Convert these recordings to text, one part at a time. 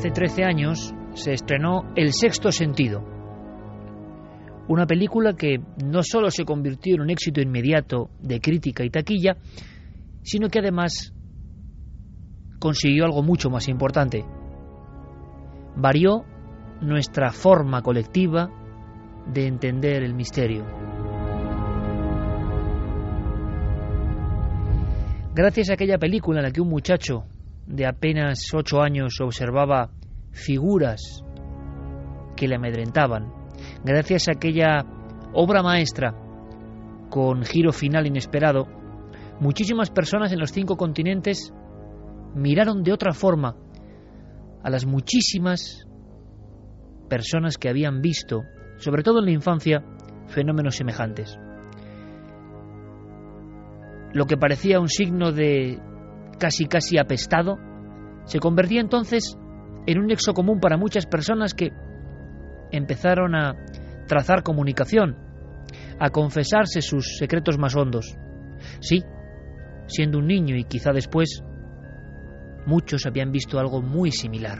Hace 13 años se estrenó El sexto sentido, una película que no solo se convirtió en un éxito inmediato de crítica y taquilla, sino que además consiguió algo mucho más importante. Varió nuestra forma colectiva de entender el misterio. Gracias a aquella película en la que un muchacho de apenas ocho años observaba figuras que le amedrentaban, gracias a aquella obra maestra con giro final inesperado, muchísimas personas en los cinco continentes miraron de otra forma a las muchísimas personas que habían visto, sobre todo en la infancia, fenómenos semejantes. Lo que parecía un signo de casi casi apestado, se convertía entonces en un nexo común para muchas personas que empezaron a trazar comunicación, a confesarse sus secretos más hondos. Sí, siendo un niño y quizá después, muchos habían visto algo muy similar.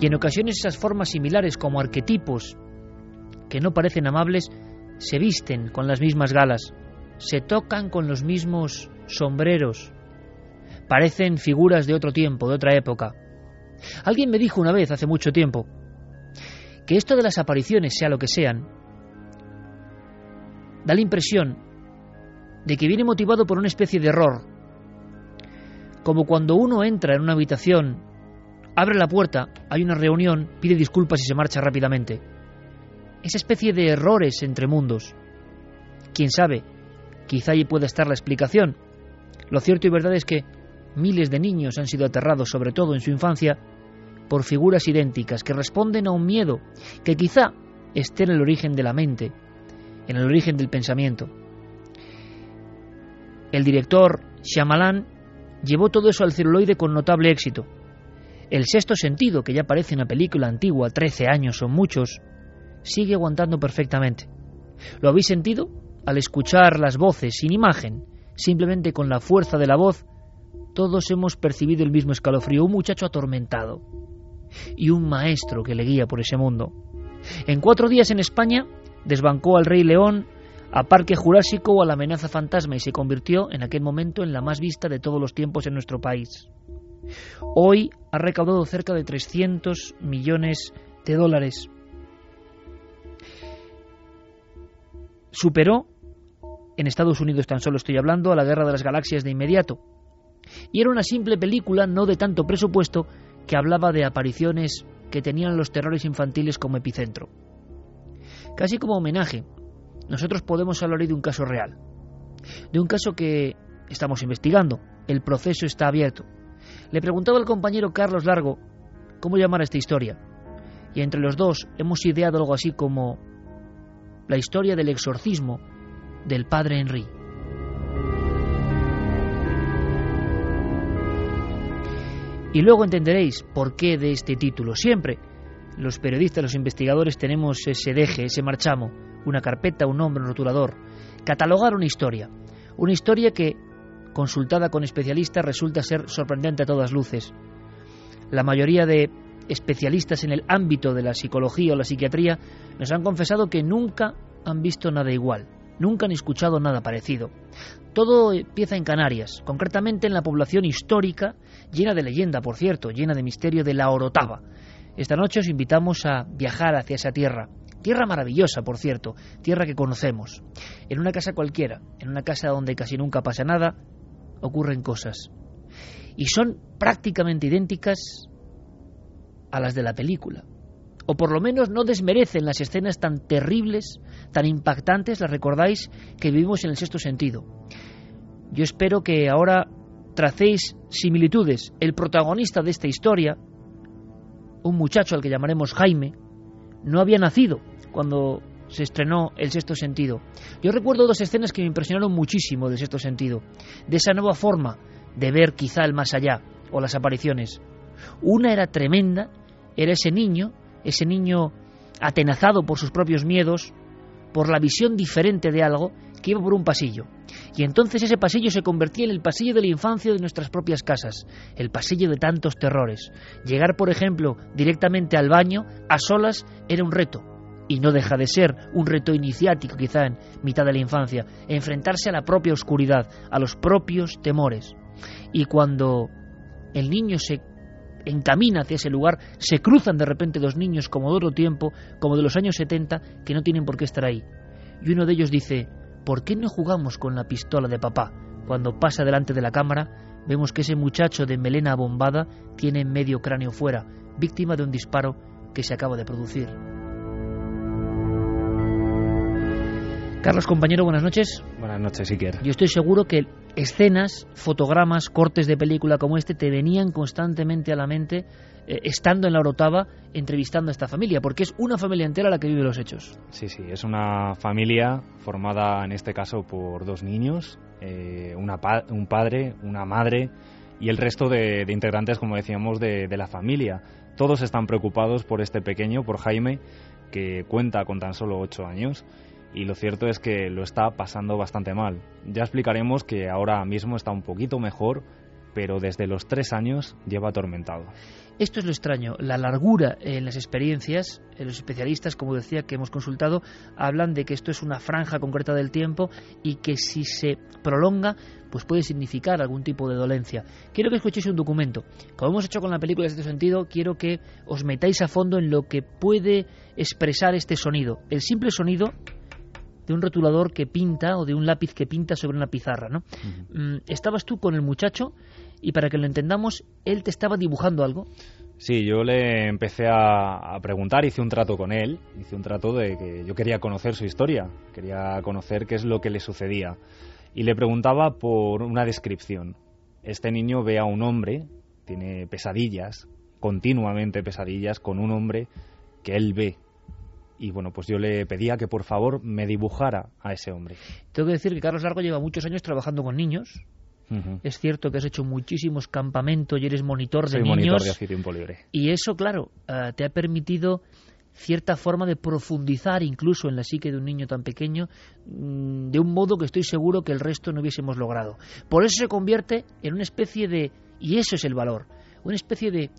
Y en ocasiones esas formas similares como arquetipos que no parecen amables se visten con las mismas galas, se tocan con los mismos sombreros, parecen figuras de otro tiempo, de otra época. Alguien me dijo una vez, hace mucho tiempo, que esto de las apariciones, sea lo que sean, da la impresión de que viene motivado por una especie de error, como cuando uno entra en una habitación, abre la puerta, hay una reunión, pide disculpas y se marcha rápidamente esa especie de errores entre mundos. Quién sabe, quizá allí pueda estar la explicación. Lo cierto y verdad es que miles de niños han sido aterrados, sobre todo en su infancia, por figuras idénticas que responden a un miedo que quizá esté en el origen de la mente, en el origen del pensamiento. El director Shyamalan llevó todo eso al celuloide con notable éxito. El sexto sentido, que ya parece una película antigua, 13 años son muchos, sigue aguantando perfectamente. ¿Lo habéis sentido? Al escuchar las voces sin imagen, simplemente con la fuerza de la voz, todos hemos percibido el mismo escalofrío, un muchacho atormentado y un maestro que le guía por ese mundo. En cuatro días en España desbancó al Rey León, a Parque Jurásico o a la amenaza fantasma y se convirtió en aquel momento en la más vista de todos los tiempos en nuestro país. Hoy ha recaudado cerca de 300 millones de dólares. Superó, en Estados Unidos tan solo estoy hablando, a la Guerra de las Galaxias de inmediato. Y era una simple película no de tanto presupuesto que hablaba de apariciones que tenían los terrores infantiles como epicentro. Casi como homenaje, nosotros podemos hablar hoy de un caso real, de un caso que estamos investigando, el proceso está abierto. Le preguntaba al compañero Carlos Largo cómo llamar a esta historia, y entre los dos hemos ideado algo así como la historia del exorcismo del padre Henry. Y luego entenderéis por qué de este título. Siempre los periodistas, los investigadores tenemos ese deje, ese marchamo, una carpeta, un nombre, un rotulador. Catalogar una historia. Una historia que, consultada con especialistas, resulta ser sorprendente a todas luces. La mayoría de especialistas en el ámbito de la psicología o la psiquiatría nos han confesado que nunca han visto nada igual, nunca han escuchado nada parecido. Todo empieza en Canarias, concretamente en la población histórica, llena de leyenda, por cierto, llena de misterio de la Orotava. Esta noche os invitamos a viajar hacia esa tierra. Tierra maravillosa, por cierto, tierra que conocemos. En una casa cualquiera, en una casa donde casi nunca pasa nada, ocurren cosas. Y son prácticamente idénticas a las de la película. O por lo menos no desmerecen las escenas tan terribles, tan impactantes, las recordáis, que vivimos en el sexto sentido. Yo espero que ahora tracéis similitudes. El protagonista de esta historia, un muchacho al que llamaremos Jaime, no había nacido cuando se estrenó El Sexto Sentido. Yo recuerdo dos escenas que me impresionaron muchísimo del Sexto Sentido, de esa nueva forma de ver quizá el más allá o las apariciones. Una era tremenda, era ese niño, ese niño atenazado por sus propios miedos, por la visión diferente de algo, que iba por un pasillo. Y entonces ese pasillo se convertía en el pasillo de la infancia de nuestras propias casas, el pasillo de tantos terrores. Llegar, por ejemplo, directamente al baño, a solas, era un reto. Y no deja de ser un reto iniciático, quizá en mitad de la infancia, enfrentarse a la propia oscuridad, a los propios temores. Y cuando el niño se encamina hacia ese lugar, se cruzan de repente dos niños como de otro tiempo, como de los años 70, que no tienen por qué estar ahí. Y uno de ellos dice, ¿por qué no jugamos con la pistola de papá? Cuando pasa delante de la cámara, vemos que ese muchacho de melena abombada tiene medio cráneo fuera, víctima de un disparo que se acaba de producir. Carlos, compañero, buenas noches. Buenas noches, Iker. Yo estoy seguro que escenas, fotogramas, cortes de película como este te venían constantemente a la mente eh, estando en la Orotava entrevistando a esta familia, porque es una familia entera la que vive los hechos. Sí, sí, es una familia formada en este caso por dos niños, eh, un padre, una madre y el resto de, integrantes, como decíamos, de, de la familia. Todos están preocupados por este pequeño, por Jaime, que cuenta con tan solo ocho años y lo cierto es que lo está pasando bastante mal. Ya explicaremos que ahora mismo está un poquito mejor, pero desde los tres años lleva atormentado. Esto es lo extraño, la largura en las experiencias, los especialistas, como decía, que hemos consultado, hablan de que esto es una franja concreta del tiempo y que si se prolonga, pues puede significar algún tipo de dolencia. Quiero que escuchéis un documento. Como hemos hecho con la película en este sentido, quiero que os metáis a fondo en lo que puede expresar este sonido. El simple sonido de un rotulador que pinta o de un lápiz que pinta sobre una pizarra, ¿no? Mm, estabas tú con el muchacho y para que lo entendamos, él te estaba dibujando algo. Sí, yo le empecé a, preguntar, hice un trato con él, hice un trato de que yo quería conocer su historia, quería conocer qué es lo que le sucedía. Y le preguntaba por una descripción. este niño ve a un hombre, tiene pesadillas, continuamente pesadillas con un hombre que él ve. Y bueno, pues yo le pedía que por favor me dibujara a ese hombre. Tengo que decir que Carlos Largo lleva muchos años trabajando con niños. Es cierto que has hecho muchísimos campamentos y eres monitor de Soy niños. monitor de tiempo libre. Y eso, claro, eh, te ha permitido cierta forma de profundizar incluso en la psique de un niño tan pequeño mm, de un modo que estoy seguro que el resto no hubiésemos logrado. Por eso se convierte en una especie de, y eso es el valor, una especie de,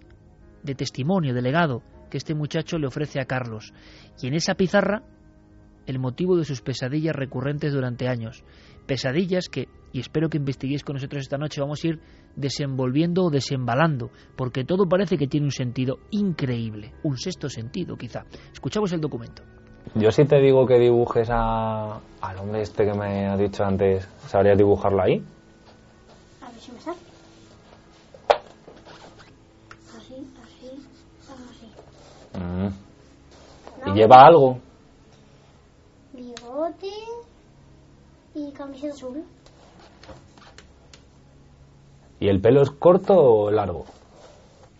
de testimonio, de legado que este muchacho le ofrece a Carlos. Y en esa pizarra, el motivo de sus pesadillas recurrentes durante años. Pesadillas que, y espero que investiguéis con nosotros esta noche, vamos a ir desenvolviendo o desembalando, porque todo parece que tiene un sentido increíble, un sexto sentido quizá. Escuchamos el documento. Yo si te digo que dibujes a, al hombre este que me has dicho antes, ¿sabrías dibujarlo ahí? A ver si me sale. Así, así, así. Mm. ¿Y lleva algo? Bigote y camiseta azul. ¿Y el pelo es corto o largo?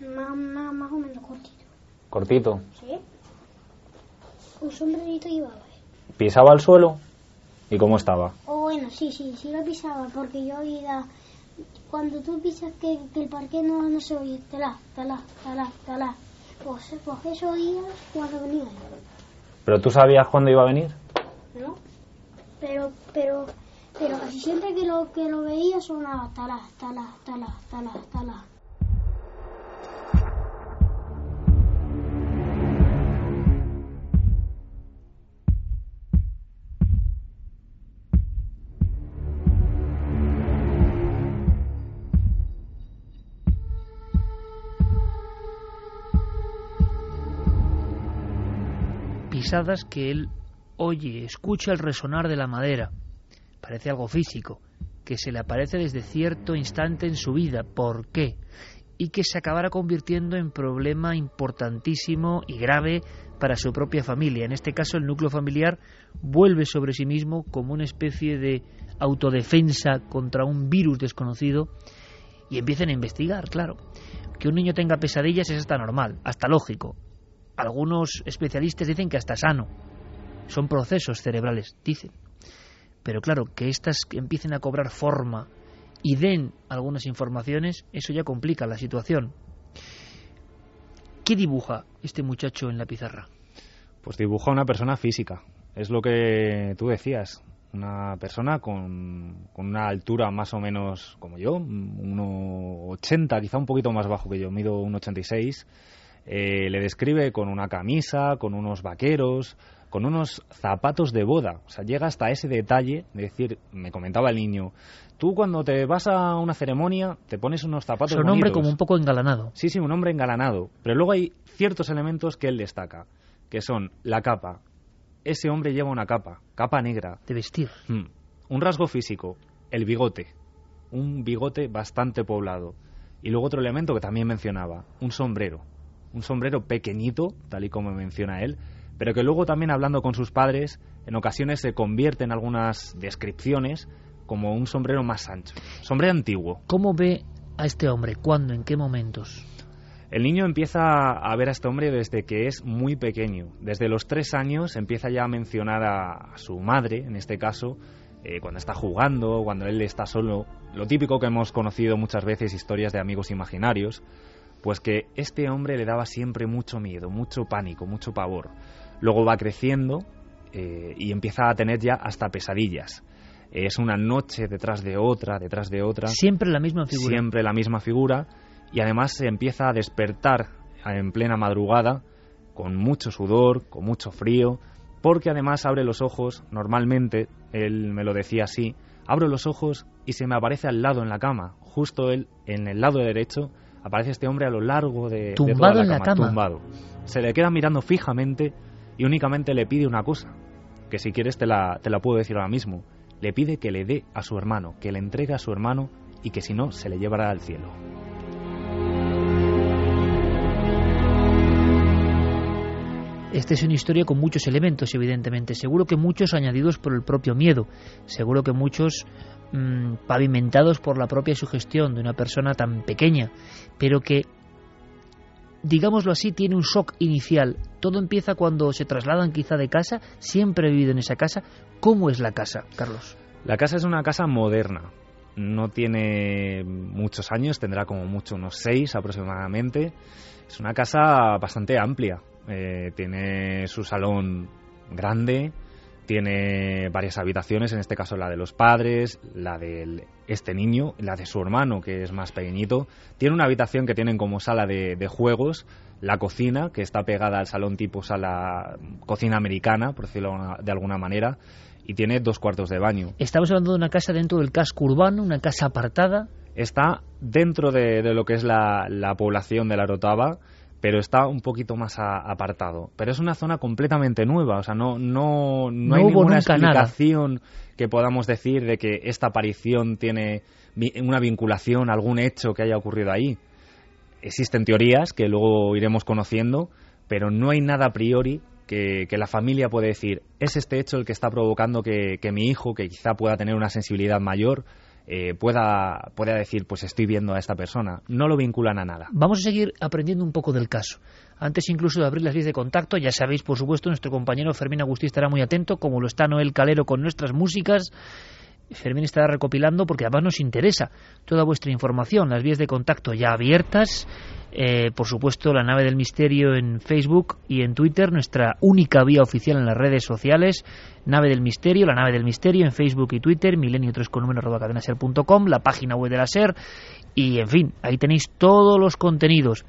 Más, más, más o menos cortito. Cortito. ¿Sí? Un sombrerito llevaba. eh. ¿Pisaba al suelo? ¿Y cómo estaba? O bueno, sí, sí, sí lo pisaba, porque yo oía... Cuando tú pisas que, que el parque no, no se oye, talá, talá, talá, talá. Pues, pues eso oía cuando venía, ¿Pero tú sabías cuándo iba a venir? ¿no? Pero, pero, pero casi siempre que lo, que lo veía sonaba talá, talá, talá, talá, talá. Que él oye, escucha el resonar de la madera. Parece algo físico, que se le aparece desde cierto instante en su vida. ¿Por qué? Y que se acabará convirtiendo en problema importantísimo y grave para su propia familia. En este caso, el núcleo familiar vuelve sobre sí mismo como una especie de autodefensa contra un virus desconocido y empiezan a investigar, claro. Que un niño tenga pesadillas es hasta normal, hasta lógico. Algunos especialistas dicen que hasta sano. Son procesos cerebrales, dicen. Pero claro, que éstas empiecen a cobrar forma y den algunas informaciones, eso ya complica la situación. ¿Qué dibuja este muchacho en la pizarra? Pues dibuja una persona física. Es lo que tú decías. Una persona con, con una altura más o menos como yo, 1,80, quizá un poquito más bajo que yo, mido 1,86. Eh, le describe con una camisa, con unos vaqueros, con unos zapatos de boda. O sea, llega hasta ese detalle de decir, me comentaba el niño, tú cuando te vas a una ceremonia te pones unos zapatos Son hombre bonitos". como un poco engalanado. Sí, sí, un hombre engalanado. Pero luego hay ciertos elementos que él destaca, que son la capa. Ese hombre lleva una capa, capa negra. De vestir. Hmm. Un rasgo físico, el bigote. Un bigote bastante poblado. Y luego otro elemento que también mencionaba, un sombrero. Un sombrero pequeñito, tal y como menciona él, pero que luego también hablando con sus padres, en ocasiones se convierte en algunas descripciones como un sombrero más ancho. Sombrero antiguo. ¿Cómo ve a este hombre? ¿Cuándo? ¿En qué momentos? El niño empieza a ver a este hombre desde que es muy pequeño. Desde los tres años empieza ya a mencionar a, su madre, en este caso, eh, cuando está jugando, cuando él está solo. Lo típico que hemos conocido muchas veces, historias de amigos imaginarios, pues que este hombre le daba siempre mucho miedo, mucho pánico, mucho pavor. Luego va creciendo eh, y empieza a tener ya hasta pesadillas. Es una noche detrás de otra, detrás de otra. Siempre la misma figura. Siempre la misma figura y además se empieza a despertar en plena madrugada con mucho sudor, con mucho frío, porque además abre los ojos, normalmente, él me lo decía así, abro los ojos y se me aparece al lado en la cama, justo él en el lado derecho, aparece este hombre a lo largo de, de toda Tumbado la en la cama, cama. tumbado. Se le queda mirando fijamente y únicamente le pide una cosa, que si quieres te la, te la puedo decir ahora mismo. Le pide que le dé a su hermano, que le entregue a su hermano y que si no se le llevará al cielo. Esta es una historia con muchos elementos, evidentemente. Seguro que muchos añadidos por el propio miedo. Seguro que muchos mm, pavimentados por la propia sugestión de una persona tan pequeña, pero que, digámoslo así, tiene un shock inicial. Todo empieza cuando se trasladan quizá de casa, siempre he vivido en esa casa. ¿Cómo es la casa, Carlos? La casa es una casa moderna. No tiene muchos años, tendrá como mucho unos seis aproximadamente. Es una casa bastante amplia. Eh, tiene su salón grande, tiene varias habitaciones, en este caso la de los padres, la de este niño, la de su hermano, que es más pequeñito. Tiene una habitación que tienen como sala de, juegos, la cocina, que está pegada al salón tipo sala cocina americana, por decirlo de alguna manera, y tiene dos cuartos de baño. Estamos hablando de una casa dentro del casco urbano, una casa apartada. Está dentro de, lo que es la, la población de la Rotava pero está un poquito más apartado. Pero es una zona completamente nueva, o sea, no, no, no, hay ninguna explicación que podamos decir de que esta aparición tiene una vinculación, algún hecho que haya ocurrido ahí. Existen teorías que luego iremos conociendo, pero no hay nada a priori que, la familia puede decir, es este hecho el que está provocando que mi hijo, que quizá pueda tener una sensibilidad mayor, eh, pueda, pueda decir, pues estoy viendo a esta persona. No lo vinculan a nada. Vamos a seguir aprendiendo un poco del caso. Antes incluso de abrir las vías de contacto, ya sabéis, por supuesto, nuestro compañero Fermín Agustí estará muy atento, como lo está Noel Calero con nuestras músicas. Fermín estará recopilando porque además nos interesa toda vuestra información, las vías de contacto ya abiertas eh, por supuesto, la nave del misterio en Facebook y en Twitter, nuestra única vía oficial en las redes sociales, nave del misterio, la nave del misterio en Facebook y Twitter, milenio 3 con número la página web de la SER y, en fin, ahí tenéis todos los contenidos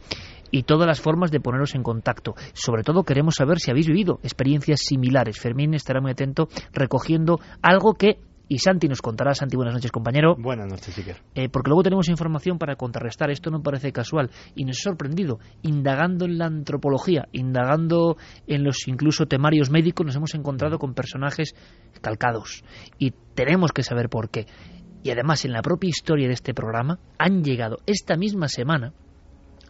y todas las formas de poneros en contacto. Sobre todo queremos saber si habéis vivido experiencias similares. Fermín estará muy atento recogiendo algo que y Santi nos contará. Santi, buenas noches, compañero. Buenas noches, Iker. Eh, porque luego tenemos información para contrarrestar. Esto no parece casual y nos ha sorprendido. Indagando en la antropología, indagando en los incluso temarios médicos, nos hemos encontrado con personajes calcados y tenemos que saber por qué. Y además, en la propia historia de este programa, han llegado esta misma semana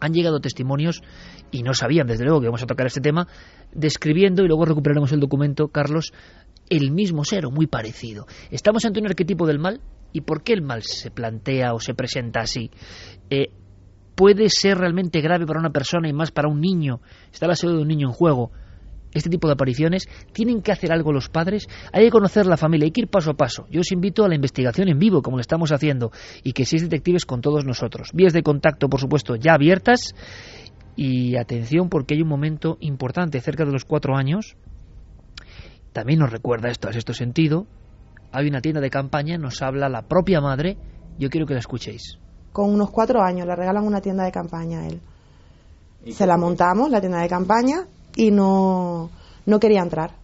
han llegado testimonios y no sabían desde luego que íbamos a tocar este tema describiendo y luego recuperaremos el documento Carlos el mismo ser o muy parecido. Estamos ante un arquetipo del mal y ¿por qué el mal se plantea o se presenta así? Eh, ¿Puede ser realmente grave para una persona y más para un niño? Está la salud de un niño en juego. Este tipo de apariciones, ¿tienen que hacer algo los padres? Hay que conocer la familia, hay que ir paso a paso. Yo os invito a la investigación en vivo, como lo estamos haciendo, y que seáis detectives con todos nosotros. Vías de contacto, por supuesto, ya abiertas. Y atención, porque hay un momento importante, cerca de los cuatro años, también nos recuerda esto, a esto sentido. Hay una tienda de campaña, nos habla la propia madre. Yo quiero que la escuchéis. Con unos cuatro años le regalan una tienda de campaña a él. Se la montamos, la tienda de campaña, y no, no quería entrar.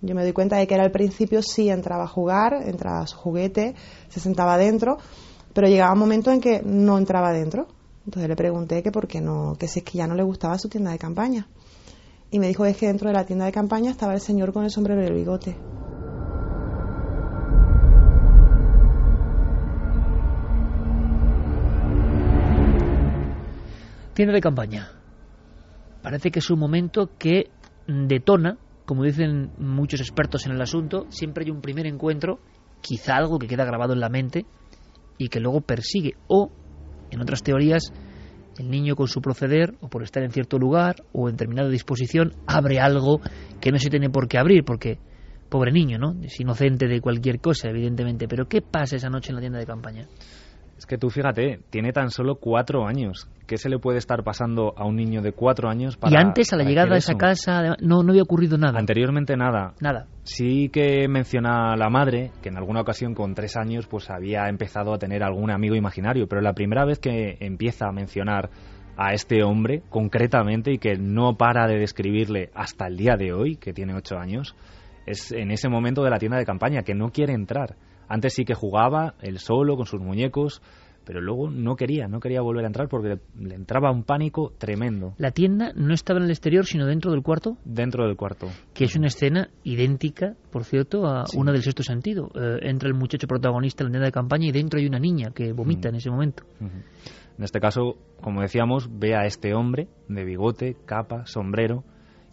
Yo me doy cuenta de que era al principio sí entraba a jugar, entraba a su juguete, se sentaba dentro, pero llegaba un momento en que no entraba dentro. Entonces le pregunté que por qué no, que si es que ya no le gustaba su tienda de campaña y me dijo es que dentro de la tienda de campaña estaba el señor con el sombrero y el bigote. Tienda de campaña. Parece que es un momento que detona, como dicen muchos expertos en el asunto, siempre hay un primer encuentro, quizá algo que queda grabado en la mente y que luego persigue. O, en otras teorías, el niño con su proceder, o por estar en cierto lugar, o en determinada disposición, abre algo que no se tiene por qué abrir, porque, pobre niño, ¿no? Es inocente de cualquier cosa, evidentemente. Pero, ¿qué pasa esa noche en la tienda de campaña? Es que tú fíjate, tiene tan solo cuatro años. ¿Qué se le puede estar pasando a un niño de cuatro años para Y antes, a la llegada a esa casa, no, no había ocurrido nada. Anteriormente nada. Nada. Sí que menciona la madre que en alguna ocasión con tres años pues había empezado a tener algún amigo imaginario, pero la primera vez que empieza a mencionar a este hombre concretamente y que no para de describirle hasta el día de hoy, que tiene ocho años, es en ese momento de la tienda de campaña, que no quiere entrar antes sí que jugaba él solo con sus muñecos, pero luego no quería, no quería volver a entrar porque le, entraba un pánico tremendo. ¿La tienda no estaba en el exterior, sino dentro del cuarto? Dentro del cuarto. Que es una escena idéntica, por cierto, a una del sexto sentido. Eh, entra el muchacho protagonista en la tienda de campaña y dentro hay una niña que vomita en ese momento. En este caso, como decíamos, ve a este hombre de bigote, capa, sombrero,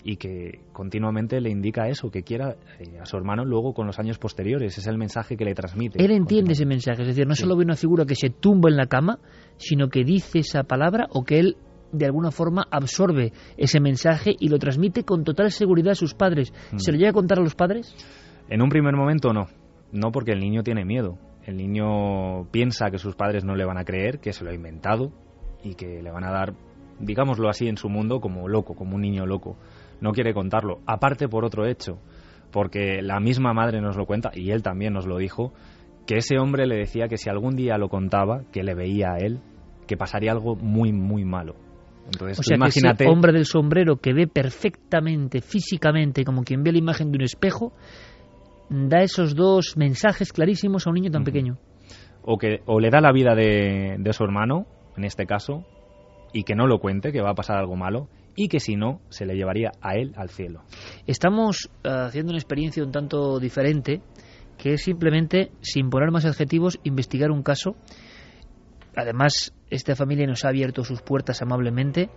y que continuamente le indica eso, que quiera eh, a su hermano luego con los años posteriores. Es el mensaje que le transmite. Él entiende ese mensaje, es decir, no solo ve una figura que se tumba en la cama, sino que dice esa palabra o que él de alguna forma absorbe ese mensaje y lo transmite con total seguridad a sus padres. Mm. ¿Se lo llega a contar a los padres? En un primer momento no, no porque el niño tiene miedo. El niño piensa que sus padres no le van a creer, que se lo ha inventado y que le van a dar, digámoslo así, en su mundo como loco, como un niño loco. No quiere contarlo. Aparte por otro hecho, porque la misma madre nos lo cuenta y él también nos lo dijo, que ese hombre le decía que si algún día lo contaba, que le veía a él, que pasaría algo muy, muy malo. Entonces, O sea, que imagínate. ese hombre del sombrero que ve perfectamente, físicamente, como quien ve la imagen de un espejo, da esos dos mensajes clarísimos a un niño tan pequeño. o que o le da la vida de, de su hermano, en este caso, y que no lo cuente, que va a pasar algo malo, y que si no, se le llevaría a él al cielo. Estamos eh, haciendo una experiencia un tanto diferente, que es simplemente, sin poner más adjetivos, investigar un caso. Además, esta familia nos ha abierto sus puertas amablemente.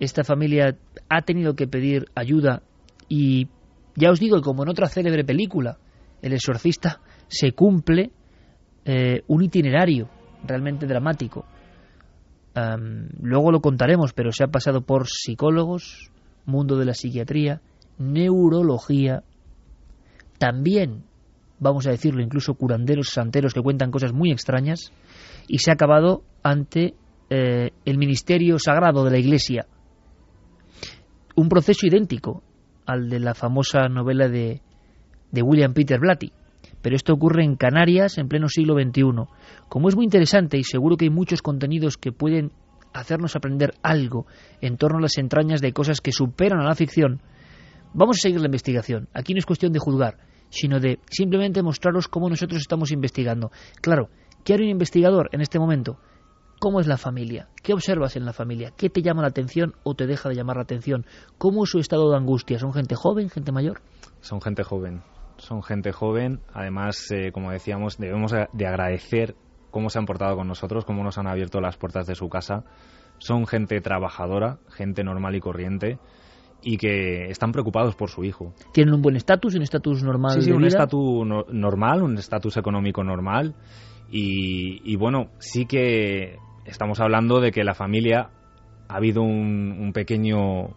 Esta familia ha tenido que pedir ayuda y ya os digo como en otra célebre película, El exorcista, se cumple eh, un itinerario realmente dramático. Luego lo contaremos, pero se ha pasado por psicólogos, mundo de la psiquiatría, neurología, también, vamos a decirlo, incluso curanderos, santeros que cuentan cosas muy extrañas, y se ha acabado ante eh, el ministerio sagrado de la Iglesia. Un proceso idéntico al de la famosa novela de, de William Peter Blatty. Pero esto ocurre en Canarias en pleno siglo XXI. Como es muy interesante y seguro que hay muchos contenidos que pueden hacernos aprender algo en torno a las entrañas de cosas que superan a la ficción, vamos a seguir la investigación. Aquí no es cuestión de juzgar, sino de simplemente mostraros cómo nosotros estamos investigando. Claro, ¿qué haría un investigador en este momento? ¿Cómo es la familia? ¿Qué observas en la familia? ¿Qué te llama la atención o te deja de llamar la atención? ¿Cómo es su estado de angustia? ¿Son gente joven, gente mayor? Son gente joven, son gente joven. Además, eh, como decíamos, debemos de agradecer cómo se han portado con nosotros, cómo nos han abierto las puertas de su casa. Son gente trabajadora, gente normal y corriente y que están preocupados por su hijo. ¿Tienen un buen estatus, un estatus normal Sí, sí, de un estatus no- normal, un estatus económico normal. Y, y bueno, sí que estamos hablando de que la familia ha habido un, un pequeño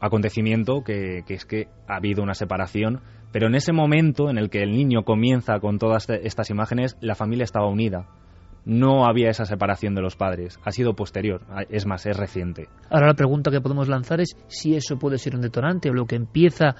acontecimiento que, que es que ha habido una separación, pero en ese momento en el que el niño comienza con todas te- estas imágenes, la familia estaba unida. No había esa separación de los padres, ha sido posterior, es más, es reciente. Ahora la pregunta que podemos lanzar es si eso puede ser un detonante o lo que empieza,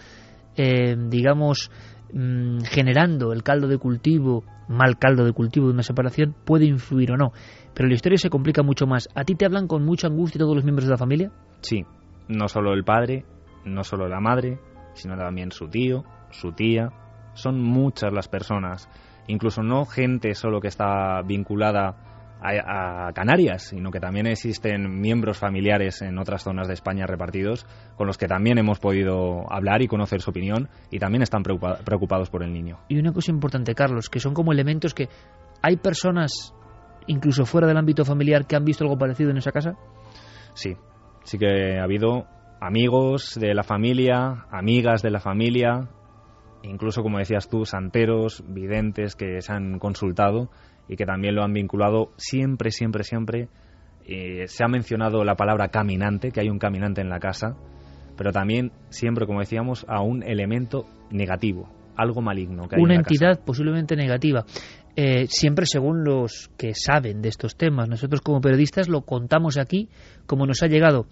eh, digamos, mm, generando el caldo de cultivo, mal caldo de cultivo de una separación, puede influir o no. Pero la historia se complica mucho más. ¿A ti te hablan con mucha angustia todos los miembros de la familia? Sí, no solo el padre, no solo la madre, sino también su tío, su tía. Son muchas las personas, incluso no gente solo que está vinculada a, a Canarias, sino que también existen miembros familiares en otras zonas de España repartidos con los que también hemos podido hablar y conocer su opinión y también están preocupa- preocupados por el niño. Y una cosa importante, Carlos, que son como elementos que hay personas, incluso fuera del ámbito familiar, que han visto algo parecido en esa casa. Sí, sí que ha habido amigos de la familia, amigas de la familia, incluso como decías tú, santeros, videntes que se han consultado y que también lo han vinculado siempre, siempre, siempre. eh, se ha mencionado la palabra caminante, que hay un caminante en la casa, pero también siempre, como decíamos, a un elemento negativo, algo maligno. Que hay una en la casa. entidad posiblemente negativa. Eh, siempre según los que saben de estos temas. Nosotros como periodistas lo contamos aquí como nos ha llegado.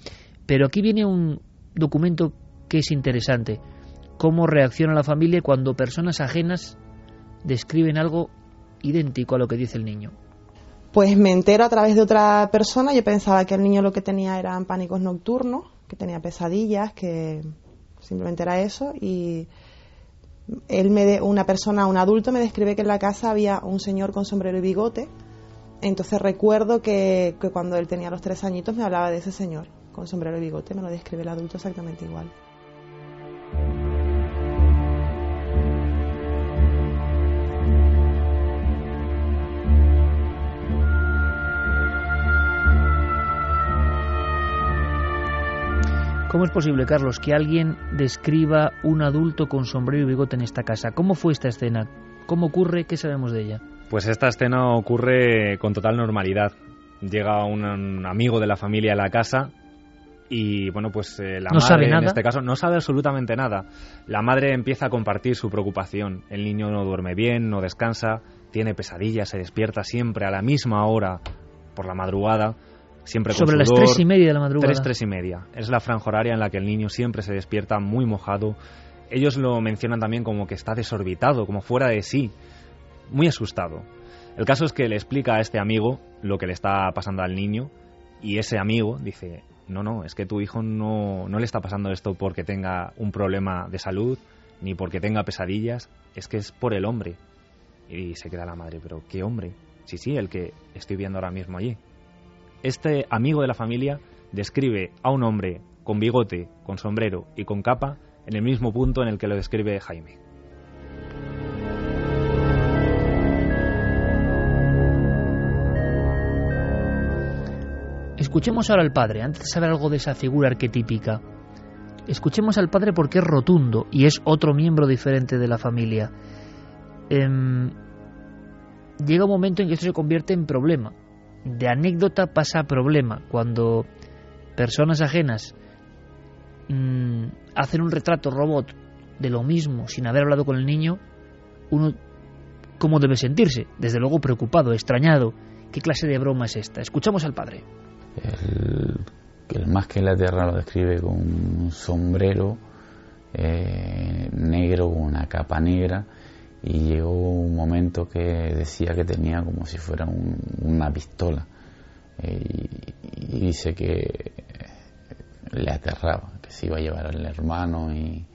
Pero aquí viene un documento que es interesante. Cómo reacciona la familia cuando personas ajenas describen algo idéntico a lo que dice el niño. Pues me entero a través de otra persona. Yo pensaba que el niño lo que tenía eran pánicos nocturnos, que tenía pesadillas, que simplemente era eso. Y él una persona, un adulto, me describe que en la casa había un señor con sombrero y bigote. Entonces recuerdo que, que cuando él tenía los tres añitos me hablaba de ese señor con sombrero y bigote. Me lo describe el adulto exactamente igual. ¿Cómo es posible, Carlos, que alguien describa un adulto con sombrero y bigote en esta casa? ¿Cómo fue esta escena? ¿Cómo ocurre? ¿Qué sabemos de ella? Pues esta escena ocurre con total normalidad. Llega un, amigo de la familia a la casa y bueno pues eh, la madre en este caso no sabe absolutamente nada la madre empieza a compartir su preocupación el niño no duerme bien no descansa tiene pesadillas se despierta siempre a la misma hora por la madrugada siempre sobre las tres y media de la madrugada tres tres y media es la franja horaria en la que el niño siempre se despierta muy mojado ellos lo mencionan también como que está desorbitado como fuera de sí muy asustado. El caso es que le explica a este amigo lo que le está pasando al niño y ese amigo dice, no, no, es que tu hijo no, no le está pasando esto porque tenga un problema de salud ni porque tenga pesadillas, es que es por el hombre. Y se queda la madre, pero ¿qué hombre? Sí, sí, el que estoy viendo ahora mismo allí. Este amigo de la familia describe a un hombre con bigote, con sombrero y con capa en el mismo punto en el que lo describe Jaime. Escuchemos ahora al padre, antes de saber algo de esa figura arquetípica. Escuchemos al padre porque es rotundo y es otro miembro diferente de la familia. Em, llega un momento en que esto se convierte en problema. De anécdota pasa a problema. Cuando personas ajenas mm, hacen un retrato robot de lo mismo sin haber hablado con el niño, uno cómo debe sentirse. Desde luego preocupado, extrañado. ¿Qué clase de broma es esta? Escuchamos al padre. El, más que la tierra lo describe con un sombrero eh, negro, una capa negra, y llegó un momento que decía que tenía como si fuera una pistola. Eh, y, dice que le aterraba, que se iba a llevar al hermano y,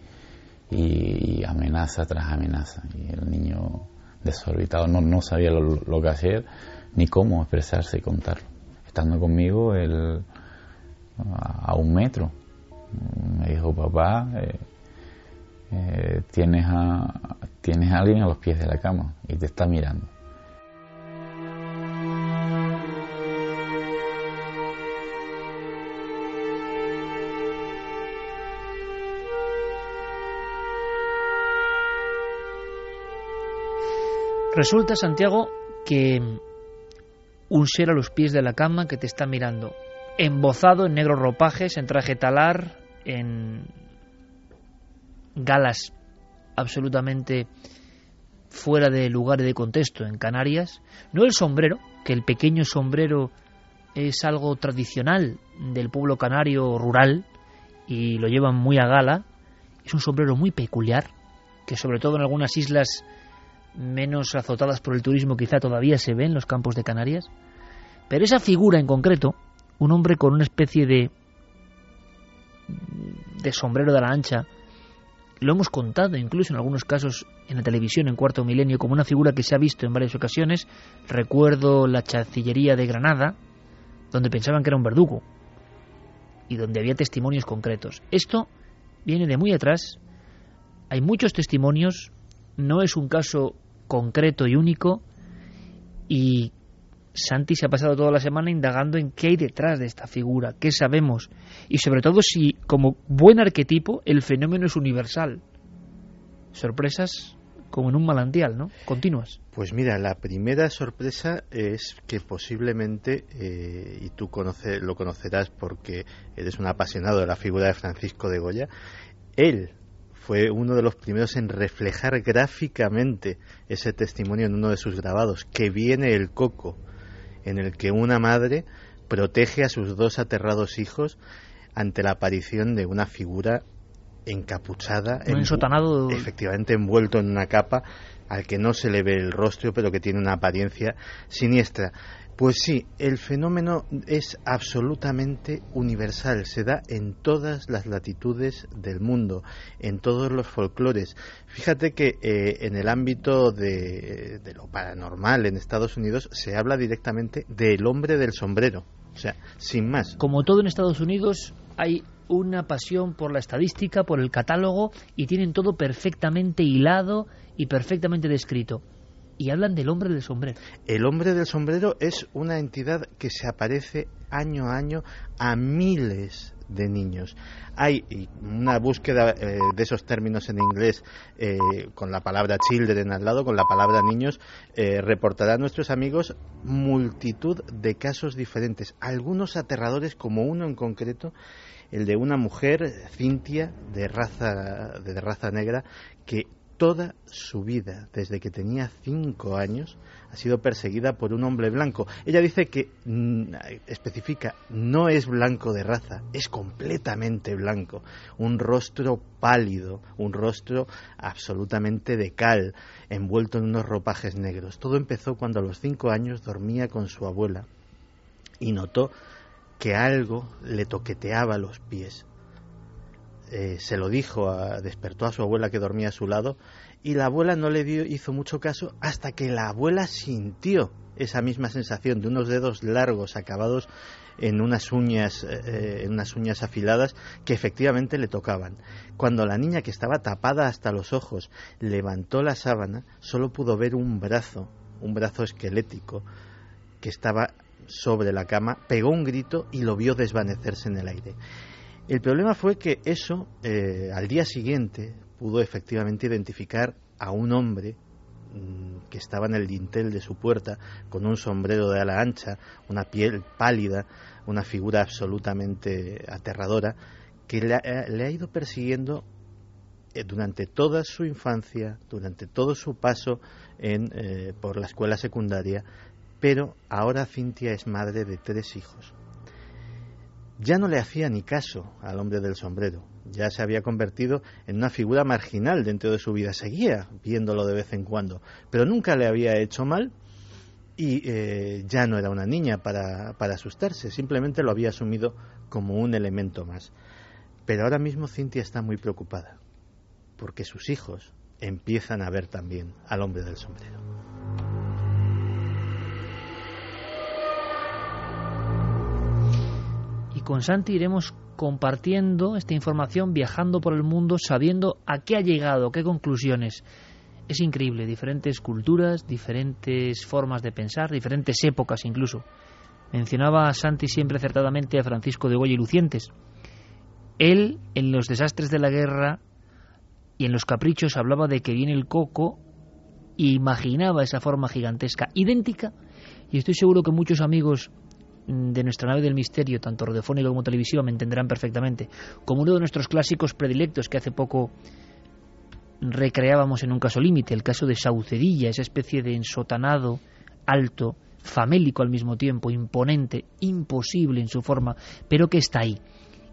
y, amenaza tras amenaza. Y el niño desorbitado no, no sabía lo que hacer ni cómo expresarse y contarlo estando conmigo él, a un metro. Me dijo, papá, eh, eh, tienes, a, tienes a alguien a los pies de la cama y te está mirando. Resulta, Santiago, que un ser a los pies de la cama que te está mirando, embozado en negros ropajes, en traje talar, en galas absolutamente fuera de lugar y de contexto en Canarias, no el sombrero, que el pequeño sombrero es algo tradicional del pueblo canario rural y lo llevan muy a gala, es un sombrero muy peculiar, que sobre todo en algunas islas menos azotadas por el turismo quizá todavía se ve en los campos de Canarias. Pero esa figura en concreto, un hombre con una especie de de sombrero de la ancha, lo hemos contado incluso en algunos casos en la televisión en cuarto milenio como una figura que se ha visto en varias ocasiones. Recuerdo la Chancillería de Granada, donde pensaban que era un verdugo y donde había testimonios concretos. Esto viene de muy atrás. Hay muchos testimonios, no es un caso concreto y único y Santi se ha pasado toda la semana indagando en qué hay detrás de esta figura, qué sabemos y sobre todo si como buen arquetipo el fenómeno es universal. Sorpresas como en un manantial, ¿no? Continuas. Pues mira, la primera sorpresa es que posiblemente, eh, y tú lo conocerás porque eres un apasionado de la figura de Francisco de Goya, él fue uno de los primeros en reflejar gráficamente ese testimonio en uno de sus grabados, que viene el coco, en el que una madre protege a sus dos aterrados hijos ante la aparición de una figura encapuchada, efectivamente envuelto en una capa al que no se le ve el rostro, pero que tiene una apariencia siniestra. Pues sí, el fenómeno es absolutamente universal, se da en todas las latitudes del mundo, en todos los folclores. Fíjate que eh, en el ámbito de, de, lo paranormal en Estados Unidos se habla directamente del hombre del sombrero, o sea, sin más. Como todo en Estados Unidos hay una pasión por la estadística, por el catálogo y tienen todo perfectamente hilado y perfectamente descrito y hablan del hombre del sombrero. El hombre del sombrero es una entidad que se aparece año a año a miles de niños. Hay una búsqueda eh, de esos términos en inglés eh, con la palabra children al lado, con la palabra niños, eh, reportará a nuestros amigos multitud de casos diferentes, algunos aterradores como uno en concreto el de una mujer, Cintia, de raza, de raza negra, que toda su vida, desde que tenía cinco años, ha sido perseguida por un hombre blanco. Ella dice que, mm, especifica, no es blanco de raza, es completamente blanco. Un rostro pálido, un rostro absolutamente de cal, envuelto en unos ropajes negros. Todo empezó cuando a los cinco años dormía con su abuela y notó que algo le toqueteaba los pies. Eh, se lo dijo, despertó a su abuela que dormía a su lado y la abuela no le dio, hizo mucho caso hasta que la abuela sintió esa misma sensación de unos dedos largos acabados en unas uñas, eh, eh, en unas uñas afiladas que efectivamente le tocaban. Cuando la niña que estaba tapada hasta los ojos levantó la sábana, solo pudo ver un brazo, un brazo esquelético que estaba sobre la cama, pegó un grito y lo vio desvanecerse en el aire. El problema fue que eso, eh, al día siguiente, pudo efectivamente identificar a un hombre mm, que estaba en el dintel de su puerta con un sombrero de ala ancha, una piel pálida, una figura absolutamente aterradora, que le ha, ido persiguiendo eh, durante toda su infancia, durante todo su paso en, eh, por la escuela secundaria, pero ahora Cintia es madre de tres hijos. Ya no le hacía ni caso al hombre del sombrero, ya se había convertido en una figura marginal dentro de su vida, seguía viéndolo de vez en cuando, pero nunca le había hecho mal y eh, ya no era una niña para, para asustarse, simplemente lo había asumido como un elemento más. Pero ahora mismo Cintia está muy preocupada, porque sus hijos empiezan a ver también al hombre del sombrero. Con Santi iremos compartiendo esta información, viajando por el mundo, sabiendo a qué ha llegado, qué conclusiones. Es increíble, diferentes culturas, diferentes formas de pensar, diferentes épocas incluso. Mencionaba Santi siempre acertadamente a Francisco de Goya y Lucientes. Él, en los desastres de la guerra y en los caprichos, hablaba de que viene el coco e imaginaba esa forma gigantesca, idéntica, y estoy seguro que muchos amigos de nuestra nave del misterio, tanto radiofónica como televisiva, me entenderán perfectamente, como uno de nuestros clásicos predilectos que hace poco recreábamos en un caso límite, el caso de Saucedilla, esa especie de ensotanado alto, famélico al mismo tiempo, imponente, imposible en su forma, pero que está ahí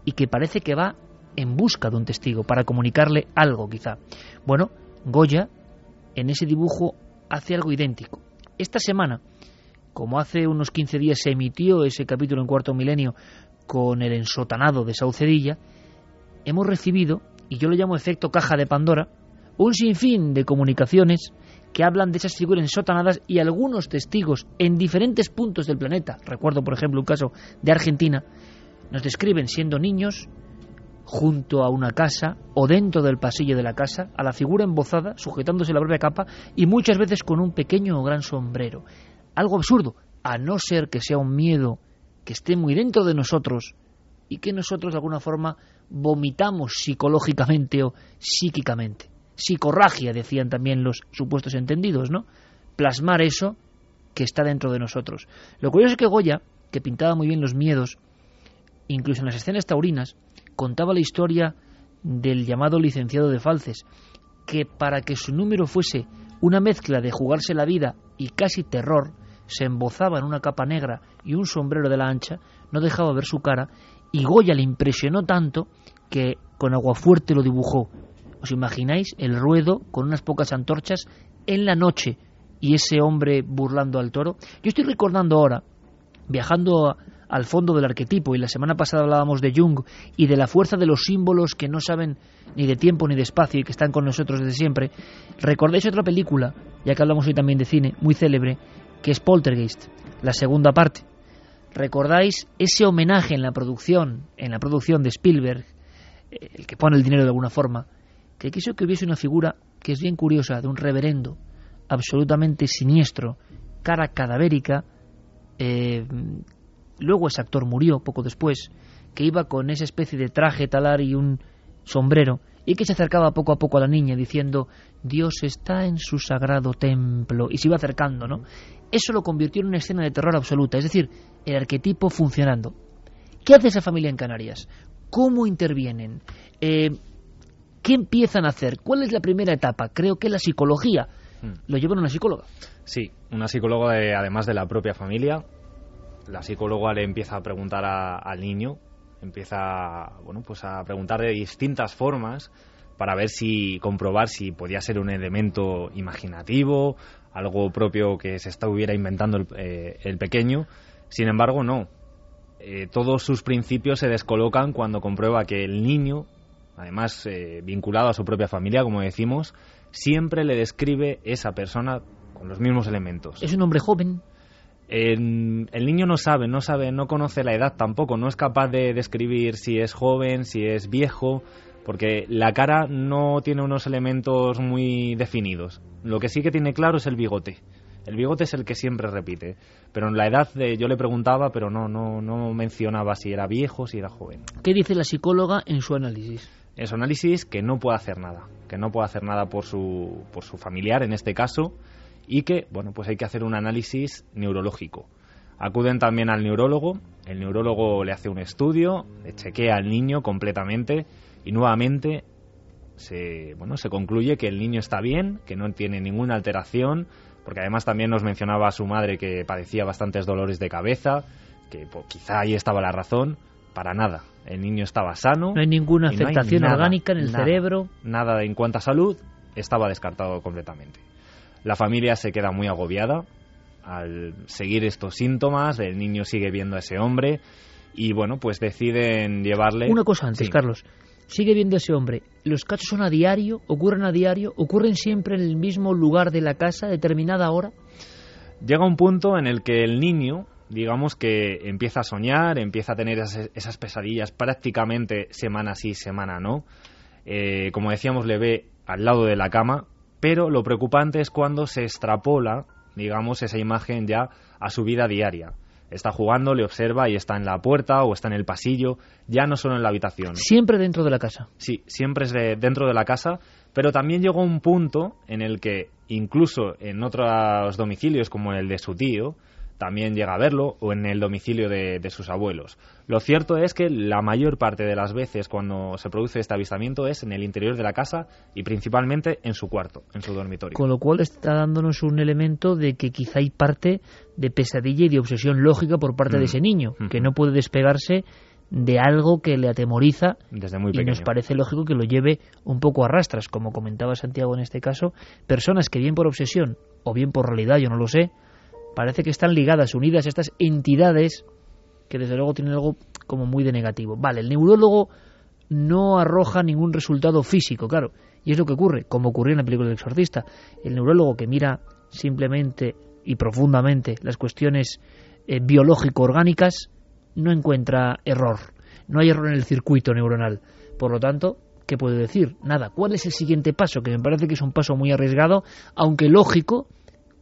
y que parece que va en busca de un testigo para comunicarle algo quizá. Bueno, Goya en ese dibujo hace algo idéntico. Esta semana como hace unos 15 días se emitió ese capítulo en Cuarto Milenio con el ensotanado de Saucedilla, hemos recibido, y yo lo llamo efecto caja de Pandora, un sinfín de comunicaciones que hablan de esas figuras ensotanadas y algunos testigos en diferentes puntos del planeta, recuerdo por ejemplo un caso de Argentina, nos describen siendo niños junto a una casa o dentro del pasillo de la casa, a la figura embozada, sujetándose la propia capa y muchas veces con un pequeño o gran sombrero algo absurdo, a no ser que sea un miedo que esté muy dentro de nosotros y que nosotros de alguna forma vomitamos psicológicamente o psíquicamente. Psicorragia, decían también los supuestos entendidos, ¿no? Plasmar eso que está dentro de nosotros. Lo curioso es que Goya, que pintaba muy bien los miedos, incluso en las escenas taurinas, contaba la historia del llamado licenciado de Falces, que para que su número fuese una mezcla de jugarse la vida y casi terror, se embozaba en una capa negra y un sombrero de la ancha, no dejaba ver su cara, y Goya le impresionó tanto que con agua fuerte lo dibujó. ¿Os imagináis el ruedo con unas pocas antorchas en la noche y ese hombre burlando al toro? Yo estoy recordando ahora, viajando al fondo del arquetipo, y la semana pasada hablábamos de Jung y de la fuerza de los símbolos que no saben ni de tiempo ni de espacio y que están con nosotros desde siempre, recordáis otra película, ya que hablamos hoy también de cine, muy célebre, que es Poltergeist, la segunda parte. ¿Recordáis ese homenaje en la producción, en la producción de Spielberg, eh, el que pone el dinero de alguna forma, que quiso que hubiese una figura que es bien curiosa, de un reverendo, absolutamente siniestro, cara cadavérica, eh, luego ese actor murió poco después, que iba con esa especie de traje talar y un sombrero, y que se acercaba poco a poco a la niña diciendo Dios está en su sagrado templo y se iba acercando, ¿no? Eso lo convirtió en una escena de terror absoluta, es decir, el arquetipo funcionando. ¿Qué hace esa familia en Canarias? ¿Cómo intervienen? Eh, ¿Qué empiezan a hacer? ¿Cuál es la primera etapa? Creo que la psicología. ¿Lo llevan una psicóloga? Sí, una psicóloga de- además de la propia familia. La psicóloga le empieza a preguntar a- al niño, empieza bueno, pues a preguntar de distintas formas para ver si comprobar si podía ser un elemento imaginativo, algo propio que se estuviera inventando el, eh, el pequeño. Sin embargo, no. Eh, todos sus principios se descolocan cuando comprueba que el niño, además eh, vinculado a su propia familia, como decimos, siempre le describe esa persona con los mismos elementos. Es un hombre joven. El niño no sabe, no sabe, no conoce la edad tampoco, no es capaz de describir si es joven, si es viejo, porque la cara no tiene unos elementos muy definidos. Lo que sí que tiene claro es el bigote. El bigote es el que siempre repite, pero en la edad de, yo le preguntaba, pero no, no, no mencionaba si era viejo, si era joven. ¿Qué dice la psicóloga en su análisis? En su análisis que no puede hacer nada, que no puede hacer nada por su, por su familiar en este caso y que, bueno, pues hay que hacer un análisis neurológico. Acuden también al neurólogo, el neurólogo le hace un estudio, le chequea al niño completamente y nuevamente se, bueno, se concluye que el niño está bien, que no tiene ninguna alteración, porque además también nos mencionaba a su madre que padecía bastantes dolores de cabeza, que pues, quizá ahí estaba la razón, para nada. El niño estaba sano. No hay ninguna y no hay afectación nada, orgánica en el nada, cerebro. Nada en cuanto a salud, estaba descartado completamente. La familia se queda muy agobiada al seguir estos síntomas, el niño sigue viendo a ese hombre y bueno, pues deciden llevarle... Una cosa antes, Sí. Carlos. Sigue viendo ese hombre. ¿Los casos son a diario? ¿Ocurren a diario? ¿Ocurren siempre en el mismo lugar de la casa, a determinada hora? Llega un punto en el que el niño, digamos que empieza a soñar, empieza a tener esas, esas pesadillas prácticamente semana sí, semana no. Eh, como decíamos, le ve al lado de la cama, pero lo preocupante es cuando se extrapola, digamos, esa imagen ya a su vida diaria. Está jugando, le observa y está en la puerta o está en el pasillo, ya no solo en la habitación. Siempre dentro de la casa. Sí, siempre es de- dentro de la casa, pero también llegó un punto en el que incluso en otros domicilios como el de su tío, también llega a verlo, o en el domicilio de, de sus abuelos. Lo cierto es que la mayor parte de las veces cuando se produce este avistamiento es en el interior de la casa y principalmente en su cuarto, en su dormitorio. Con lo cual está dándonos un elemento de que quizá hay parte de pesadilla y de obsesión lógica por parte de Mm. ese niño, Ujú. que no puede despegarse de algo que le atemoriza Desde muy y nos parece lógico que lo lleve un poco a rastras, como comentaba Santiago en este caso, personas que bien por obsesión o bien por realidad, yo no lo sé, parece que están ligadas, unidas a estas entidades que desde luego tienen algo como muy de negativo. Vale, el neurólogo no arroja ningún resultado físico, claro, y es lo que ocurre, como ocurrió en la película del exorcista. El neurólogo que mira simplemente y profundamente las cuestiones eh, biológico-orgánicas no encuentra error. No hay error en el circuito neuronal. Por lo tanto, ¿qué puede decir? Nada. ¿Cuál es el siguiente paso? Que me parece que es un paso muy arriesgado, aunque lógico,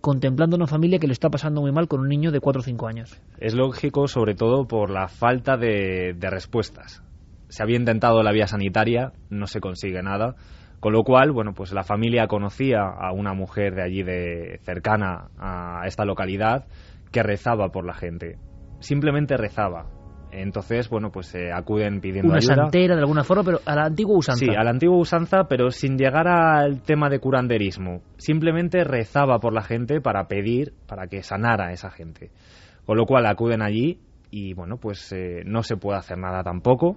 contemplando una familia que le está pasando muy mal con un niño de 4 o 5 años. Es lógico sobre todo por la falta de, de respuestas. Se había intentado la vía sanitaria, no se consigue nada, con lo cual, bueno, pues la familia conocía a una mujer de allí de cercana a esta localidad que rezaba por la gente. Simplemente rezaba. Entonces, bueno, pues se acuden pidiendo Una ayuda. santera de alguna forma, pero a la antigua usanza. Sí, a la antigua usanza, pero sin llegar al tema de curanderismo. Simplemente rezaba por la gente para pedir, para que sanara a esa gente. Con lo cual acuden allí y, bueno, pues eh, no se puede hacer nada tampoco.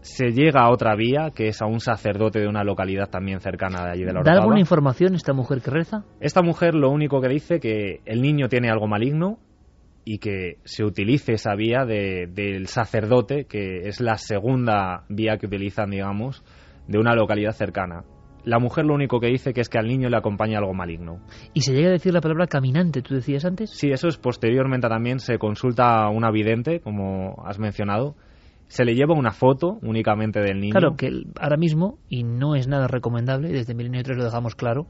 Se llega a otra vía, que es a un sacerdote de una localidad también cercana de allí de la ¿Da Orotava. alguna información esta mujer que reza? Esta mujer lo único que dice que el niño tiene algo maligno y que se utilice esa vía de- del sacerdote, que es la segunda vía que utilizan, digamos, de una localidad cercana. La mujer lo único que dice que es que al niño le acompaña algo maligno. Y se llega a decir la palabra caminante, tú decías antes. Sí, eso es posteriormente también se consulta a una vidente, como has mencionado. Se le lleva una foto únicamente del niño. Claro, que ahora mismo, y no es nada recomendable, desde Milenio 3 lo dejamos claro,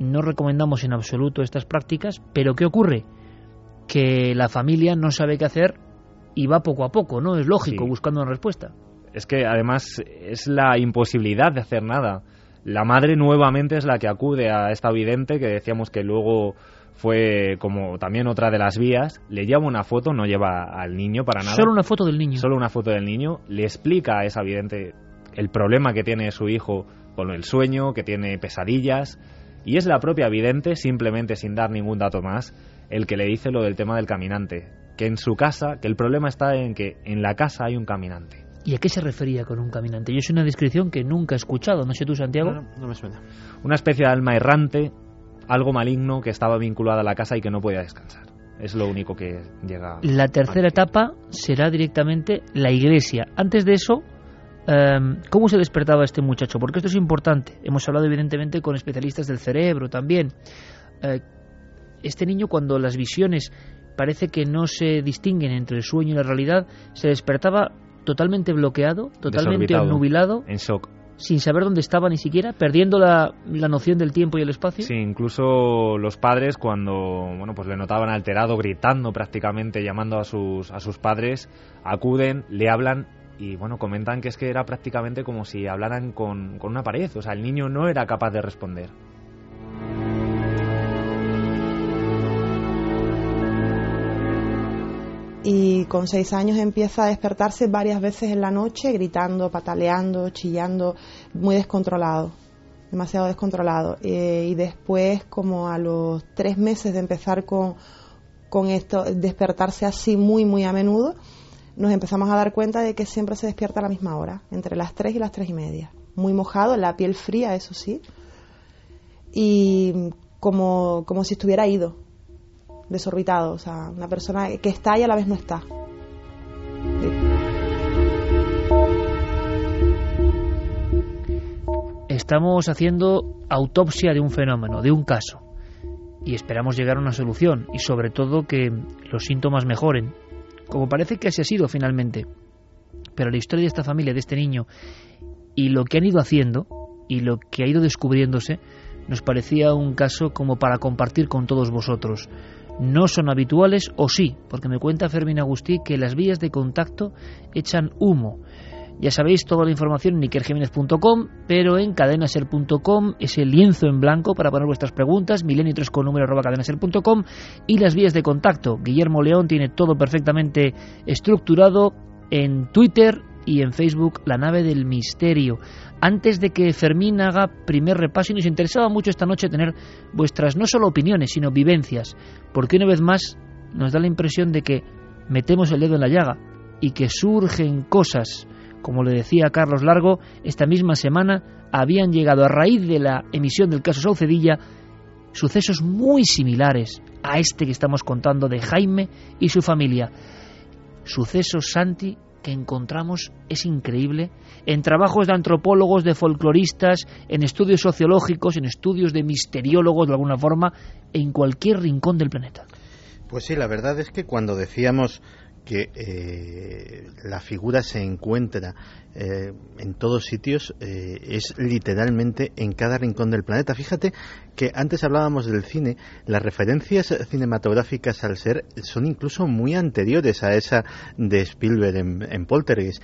no recomendamos en absoluto estas prácticas, pero ¿qué ocurre? Que la familia no sabe qué hacer y va poco a poco, ¿no? Es lógico, buscando una respuesta. Es que además es la imposibilidad de hacer nada. La madre nuevamente es la que acude a esta vidente que decíamos que luego fue como también otra de las vías, le lleva una foto, no lleva al niño para nada. Solo una foto del niño. Solo una foto del niño, le explica a esa vidente el problema que tiene su hijo con el sueño, que tiene pesadillas, y es la propia vidente, simplemente sin dar ningún dato más, el que le dice lo del tema del caminante, que en su casa, que el problema está en que en la casa hay un caminante. ¿Y a qué se refería con un caminante? Yo es una descripción que nunca he escuchado, no sé tú, Santiago. No, no me suena. Una especie de alma errante, algo maligno que estaba vinculado a la casa y que no podía descansar. Es lo único que llega. La tercera etapa será directamente la iglesia. Antes de eso, em, ¿cómo se despertaba este muchacho? Porque esto es importante. Hemos hablado evidentemente con especialistas del cerebro también. Este niño cuando las visiones parece que no se distinguen entre el sueño y la realidad, se despertaba totalmente bloqueado, totalmente obnubilado, en shock sin saber dónde estaba ni siquiera, perdiendo la, la, noción del tiempo y el espacio. Sí, incluso los padres cuando bueno pues le notaban alterado, gritando prácticamente, llamando a sus a sus padres, acuden, le hablan y bueno comentan que es que era prácticamente como si hablaran con, con una pared, o sea el niño no era capaz de responder. Y con seis años empieza a despertarse varias veces en la noche gritando, pataleando, chillando, muy descontrolado, demasiado descontrolado. Eh, y después, como a los tres meses de empezar con, esto, despertarse así muy, muy a menudo, nos empezamos a dar cuenta de que siempre se despierta a la misma hora, entre las tres y las tres y media. Muy mojado, la piel fría, eso sí, y como, como si estuviera ido, desorbitado, o sea, una persona que está y a la vez no está. Estamos haciendo autopsia de un fenómeno, de un caso, y esperamos llegar a una solución y sobre todo que los síntomas mejoren, como parece que así ha sido finalmente. Pero la historia de esta familia, de este niño, y lo que han ido haciendo y lo que ha ido descubriéndose, nos parecía un caso como para compartir con todos vosotros no son habituales o sí, porque me cuenta Fermín Agustí que las vías de contacto echan humo. Ya sabéis toda la información en ikerjiménez.com, pero en cadenaser.com es el lienzo en blanco para poner vuestras preguntas, milenio 3 con número arroba cadenaser.com y las vías de contacto. Guillermo León tiene todo perfectamente estructurado en Twitter y en Facebook La nave del misterio antes de que Fermín haga primer repaso y nos interesaba mucho esta noche tener vuestras no solo opiniones, sino vivencias, porque una vez más nos da la impresión de que metemos el dedo en la llaga y que surgen cosas, como le decía Carlos Largo, esta misma semana habían llegado a raíz de la emisión del caso Saucedilla sucesos muy similares a este que estamos contando de Jaime y su familia. Sucesos, Santi, que encontramos es increíble en trabajos de antropólogos, de folcloristas, en estudios sociológicos, en estudios de misteriólogos de alguna forma, en cualquier rincón del planeta. Pues sí, la verdad es que cuando decíamos que eh, la figura se encuentra eh, en todos sitios, eh, es literalmente en cada rincón del planeta. Fíjate que antes hablábamos del cine, las referencias cinematográficas al ser son incluso muy anteriores a esa de Spielberg en, en Poltergeist.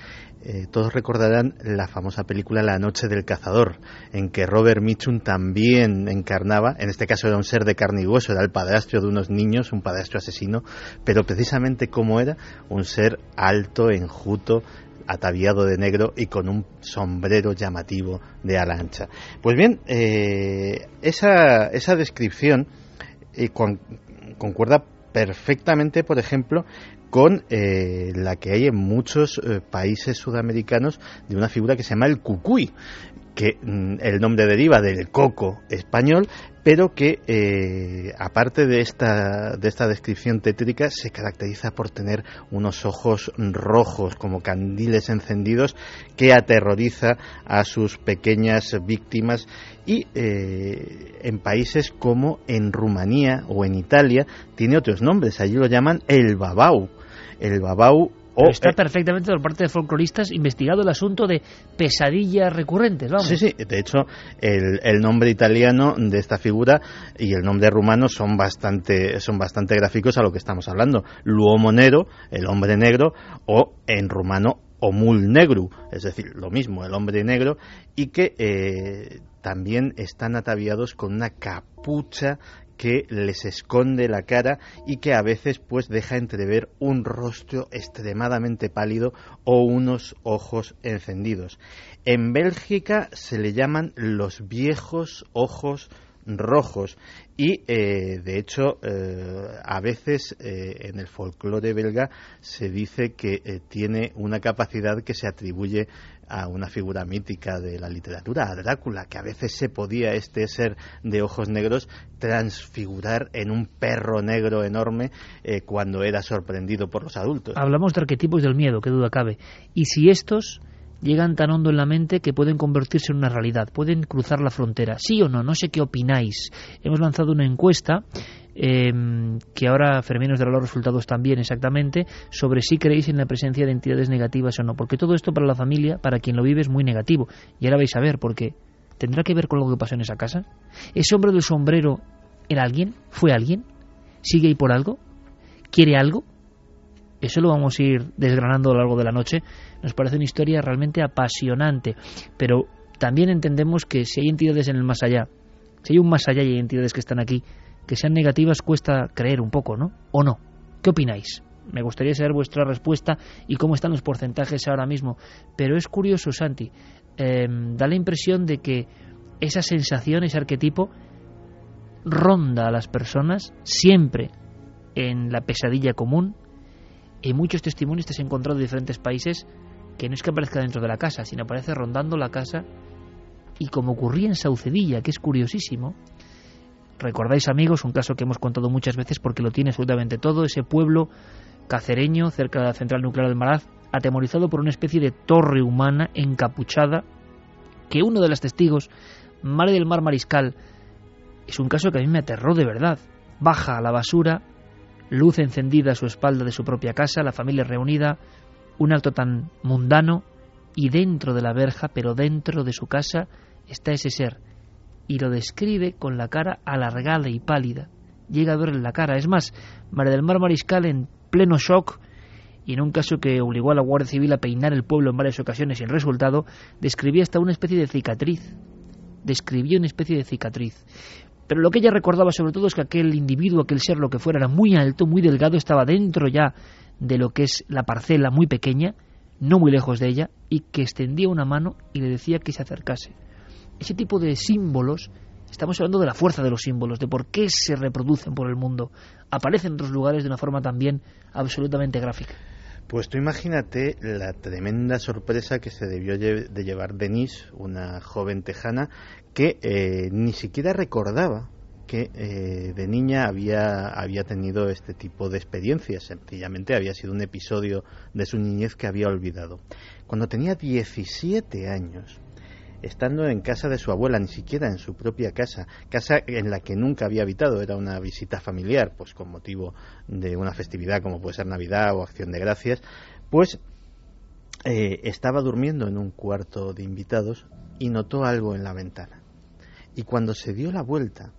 Todos recordarán la famosa película La noche del cazador, en que Robert Mitchum también encarnaba, en este caso era un ser de carne y hueso, era el padrastro de unos niños, un padrastro asesino, pero precisamente como era, un ser alto, enjuto, ataviado de negro y con un sombrero llamativo de ala ancha. Pues bien, eh, esa, esa, descripción eh, concuerda perfectamente, por ejemplo, con eh, la que hay en muchos países sudamericanos de una figura que se llama el cucuy que mm, el nombre deriva del coco español, pero que eh, aparte de esta, de esta descripción tétrica se caracteriza por tener unos ojos rojos como candiles encendidos que aterroriza a sus pequeñas víctimas y eh, en países como en Rumanía o en Italia tiene otros nombres, allí lo llaman el babau. El babau O, está eh, perfectamente por parte de folcloristas investigado el asunto de pesadillas recurrentes, vamos. Sí, sí, de hecho, el, el nombre italiano de esta figura y el nombre rumano son bastante, son bastante gráficos a lo que estamos hablando. L'uomo nero, el hombre negro, o en rumano omul negru, es decir, lo mismo, el hombre negro, y que eh, también están ataviados con una capucha que les esconde la cara y que a veces pues deja entrever un rostro extremadamente pálido o unos ojos encendidos. En Bélgica se le llaman los viejos ojos rojos y eh, de hecho eh, a veces eh, en el folclore belga se dice que tiene una capacidad que se atribuye a una figura mítica de la literatura, a Drácula, que a veces se podía este ser de ojos negros transfigurar en un perro negro enorme eh, cuando era sorprendido por los adultos. Hablamos de arquetipos del miedo, que duda cabe. Y si estos llegan tan hondo en la mente que pueden convertirse en una realidad, pueden cruzar la frontera. ¿Sí o no? No sé qué opináis. Hemos lanzado una encuesta eh, que ahora Fermín nos dará los resultados también exactamente sobre si creéis en la presencia de entidades negativas o no, porque todo esto para la familia, para quien lo vive, es muy negativo. Y ahora vais a ver, porque ¿tendrá que ver con lo que pasó en esa casa? ¿Ese hombre del sombrero era alguien? ¿Fue alguien? ¿Sigue ahí por algo? ¿Quiere algo? Eso lo vamos a ir desgranando a lo largo de la noche. Nos parece una historia realmente apasionante, pero también entendemos que si hay entidades en el más allá, si hay un más allá y hay entidades que están aquí, que sean negativas cuesta creer un poco, ¿no? ¿O no? ¿Qué opináis? Me gustaría saber vuestra respuesta y cómo están los porcentajes ahora mismo. Pero es curioso, Santi, eh, da la impresión de que esa sensación, ese arquetipo, ronda a las personas siempre en la pesadilla común. En muchos testimonios te has encontrado de diferentes países que no es que aparezca dentro de la casa, sino aparece rondando la casa y como ocurría en Saucedilla, que es curiosísimo, recordáis amigos, un caso que hemos contado muchas veces porque lo tiene absolutamente todo, ese pueblo cacereño cerca de la central nuclear del Maraz, atemorizado por una especie de torre humana encapuchada, que uno de los testigos, Mare del Mar Mariscal, es un caso que a mí me aterró de verdad. Baja a la basura, luz encendida a su espalda de su propia casa, la familia reunida, un acto tan mundano, y dentro de la verja, pero dentro de su casa, está ese ser, y lo describe con la cara alargada y pálida. Llega a verle la cara. Es más, María del Mar Mariscal, en pleno shock, y en un caso que obligó a la Guardia Civil a peinar el pueblo en varias ocasiones sin resultado, describía hasta una especie de cicatriz. Describió una especie de cicatriz. Pero lo que ella recordaba sobre todo es que aquel individuo, aquel ser, lo que fuera, era muy alto, muy delgado, estaba dentro ya de lo que es la parcela muy pequeña, no muy lejos de ella, y que extendía una mano y le decía que se acercase. Ese tipo de símbolos, estamos hablando de la fuerza de los símbolos, de por qué se reproducen por el mundo, aparecen en otros lugares de una forma también absolutamente gráfica. Pues tú imagínate la tremenda sorpresa que se debió de llevar Denise, una joven tejana, que eh, ni siquiera recordaba que eh, de niña había, había tenido este tipo de experiencias. Sencillamente había sido un episodio de su niñez que había olvidado. Cuando tenía 17 años, estando en casa de su abuela, ni siquiera en su propia casa, casa en la que nunca había habitado, era una visita familiar, pues con motivo de una festividad como puede ser Navidad o Acción de Gracias, pues eh, estaba durmiendo en un cuarto de invitados y notó algo en la ventana. Y cuando se dio la vuelta,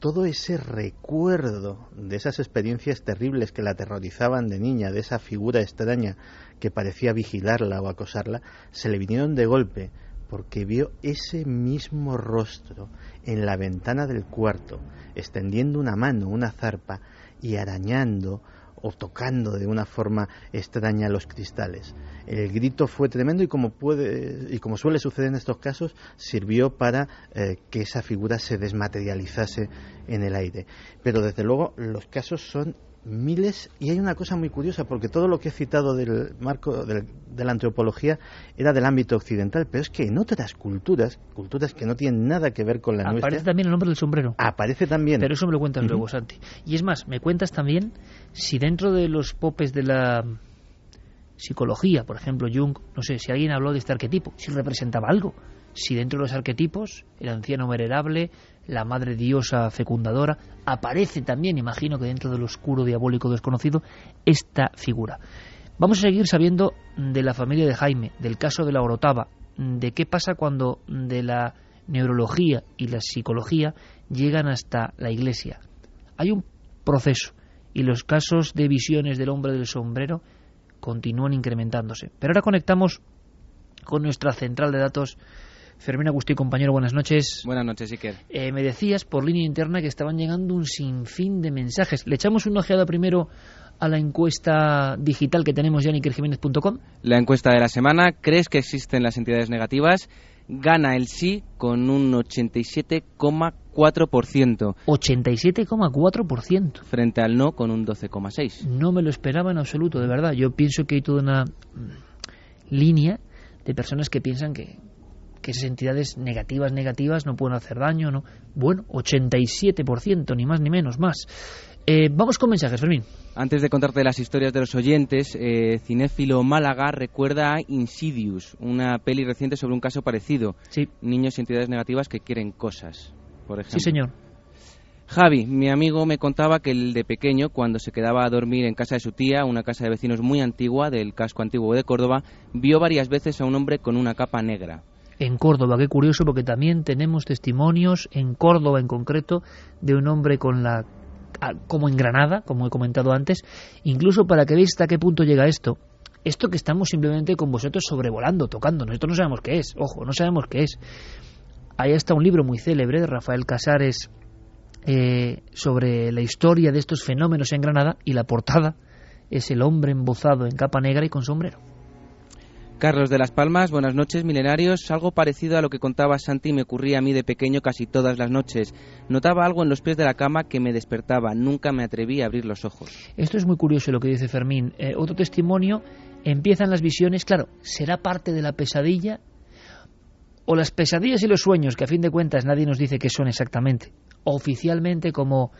todo ese recuerdo de esas experiencias terribles que la aterrorizaban de niña, de esa figura extraña que parecía vigilarla o acosarla, se le vinieron de golpe porque vio ese mismo rostro en la ventana del cuarto, extendiendo una mano, una zarpa, y arañando o tocando de una forma extraña los cristales. El grito fue tremendo y como puede y como suele suceder en estos casos, sirvió para eh, que esa figura se desmaterializase en el aire. Pero desde luego los casos son miles y hay una cosa muy curiosa porque todo lo que he citado del marco del, de la antropología era del ámbito occidental pero es que en otras culturas culturas que no tienen nada que ver con la Aparece nuestra también el nombre del sombrero. aparece también Pero eso me lo cuentas luego, Santi. Y es más, me cuentas también si dentro de los popes de la psicología, por ejemplo, Jung, no sé, si alguien habló de este arquetipo, si representaba algo. Si dentro de los arquetipos, el anciano venerable, la madre diosa fecundadora, aparece también, imagino que dentro del oscuro diabólico desconocido, esta figura. Vamos a seguir sabiendo de la familia de Jaime, del caso de la Orotava, de qué pasa cuando de la neurología y la psicología llegan hasta la iglesia. Hay un proceso y los casos de visiones del hombre del sombrero continúan incrementándose. Pero ahora conectamos con nuestra central de datos. Fermín Agustí, compañero, buenas noches. Buenas noches, Iker. Eh, me decías por línea interna que estaban llegando un sinfín de mensajes. ¿Le echamos una ojeada primero a la encuesta digital que tenemos ya en ikerjiménez.com? La encuesta de la semana, ¿crees que existen las entidades negativas? Gana el sí con un 87,4%. 87,4%. Frente al no con un 12,6%. No me lo esperaba en absoluto, de verdad. Yo pienso que hay toda una línea de personas que piensan que, que esas entidades negativas, negativas no pueden hacer daño, ¿no? Bueno, 87%, ni más ni menos, más. Eh, vamos con mensajes, Fermín. Antes de contarte las historias de los oyentes, eh, Cinéfilo Málaga recuerda a Insidious, una peli reciente sobre un caso parecido. Sí. Niños y entidades negativas que quieren cosas, por ejemplo. Sí, señor. Javi, mi amigo me contaba que el de pequeño, cuando se quedaba a dormir en casa de su tía, una casa de vecinos muy antigua del casco antiguo de Córdoba, vio varias veces a un hombre con una capa negra. En Córdoba, qué curioso, porque también tenemos testimonios, en Córdoba en concreto, de un hombre con la como en Granada, como he comentado antes, incluso para que veáis hasta qué punto llega esto. Esto que estamos simplemente con vosotros sobrevolando, tocando, nosotros no sabemos qué es, ojo, no sabemos qué es. Ahí está un libro muy célebre de Rafael Casares eh, sobre la historia de estos fenómenos en Granada y la portada es el hombre embozado en capa negra y con sombrero. Carlos de las Palmas, buenas noches, milenarios. Algo parecido a lo que contaba Santi me ocurría a mí de pequeño casi todas las noches. Notaba algo en los pies de la cama que me despertaba. Nunca me atreví a abrir los ojos. Esto es muy curioso lo que dice Fermín. Eh, otro testimonio, empiezan las visiones, claro, ¿será parte de la pesadilla? O las pesadillas y los sueños, que a fin de cuentas nadie nos dice qué son exactamente. Oficialmente como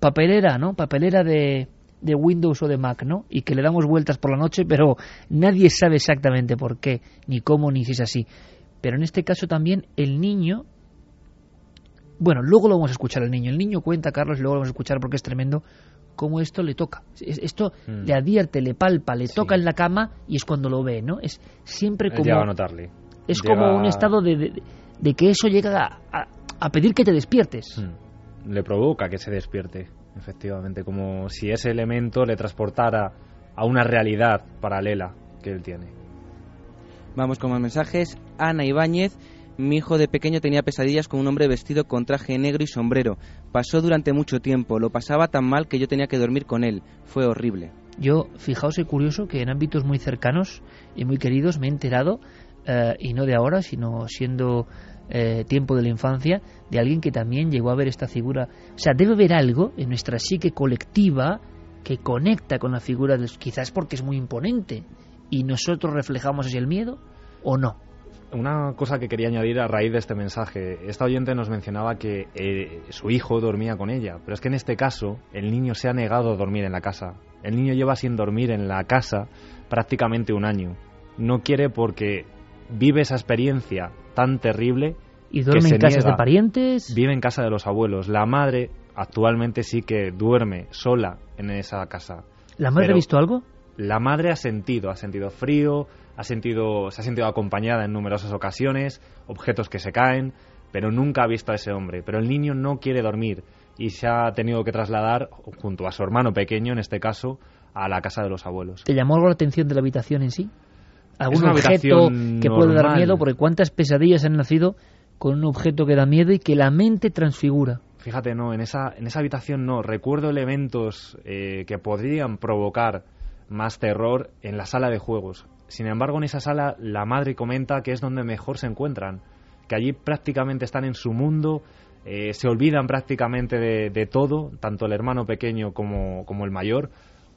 papelera, ¿no? Papelera de, de Windows o de Mac, ¿no? Y que le damos vueltas por la noche, pero nadie sabe exactamente por qué, ni cómo, ni si es así. Pero en este caso también el niño, bueno, luego lo vamos a escuchar al niño. El niño cuenta, Carlos, y luego lo vamos a escuchar porque es tremendo cómo esto le toca. Esto mm. le advierte, le palpa, le toca en la cama y es cuando lo ve, ¿no? Es siempre como... a notarle. Es como un estado de, de, que eso llega a, a, pedir que te despiertes. Mm. Le provoca que se despierte efectivamente, como si ese elemento le transportara a una realidad paralela que él tiene. Vamos con más mensajes. Ana Ibáñez, mi hijo de pequeño tenía pesadillas con un hombre vestido con traje negro y sombrero. Pasó durante mucho tiempo, lo pasaba tan mal que yo tenía que dormir con él. Fue horrible. Yo, fijaos, es curioso que en ámbitos muy cercanos y muy queridos me he enterado, eh, y no de ahora, sino siendo eh, tiempo de la infancia de alguien que también llegó a ver esta figura. O sea, debe haber algo en nuestra psique colectiva que conecta con la figura, de, quizás porque es muy imponente y nosotros reflejamos así el miedo o no. Una cosa que quería añadir a raíz de este mensaje, esta oyente nos mencionaba que eh, su hijo dormía con ella, pero es que en este caso el niño se ha negado a dormir en la casa. El niño lleva sin dormir en la casa prácticamente un año. No quiere porque vive esa experiencia tan terrible. ¿Y duerme en casas de parientes? Vive en casa de los abuelos. La madre actualmente sí que duerme sola en esa casa. ¿La madre ha visto algo? La madre ha sentido, ha sentido frío, ha sentido, se ha sentido acompañada en numerosas ocasiones, objetos que se caen, pero nunca ha visto a ese hombre. Pero el niño no quiere dormir y se ha tenido que trasladar, junto a su hermano pequeño en este caso, a la casa de los abuelos. ¿Te llamó algo la atención de la habitación en sí? Algún objeto que puede dar miedo, porque cuántas pesadillas han nacido con un objeto que da miedo y que la mente transfigura. Fíjate, no, en esa, en esa habitación no. Recuerdo elementos eh, que podrían provocar más terror en la sala de juegos. Sin embargo, en esa sala la madre comenta que es donde mejor se encuentran, que allí prácticamente están en su mundo, eh, se olvidan prácticamente de, de, todo, tanto el hermano pequeño como, como el mayor.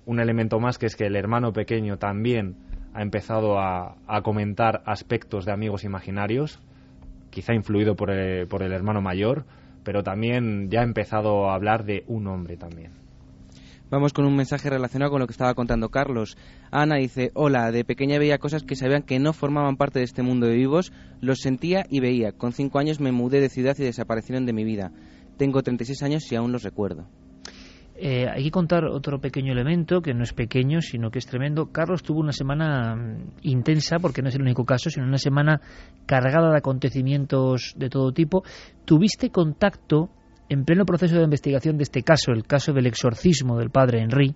Un elemento más que es que el hermano pequeño también ha empezado a, comentar aspectos de amigos imaginarios, quizá influido por el, por el hermano mayor, pero también ya ha empezado a hablar de un hombre también. Vamos con un mensaje relacionado con lo que estaba contando Carlos. Ana dice, hola, de pequeña veía cosas que sabían que no formaban parte de este mundo de vivos, los sentía y veía. Con cinco años me mudé de ciudad y desaparecieron de mi vida. Tengo 36 años y aún los recuerdo. Eh, hay que contar otro pequeño elemento, que no es pequeño, sino que es tremendo. Carlos tuvo una semana mm, intensa, porque no es el único caso, sino una semana cargada de acontecimientos de todo tipo. Tuviste contacto en pleno proceso de investigación de este caso, el caso del exorcismo del padre Henry,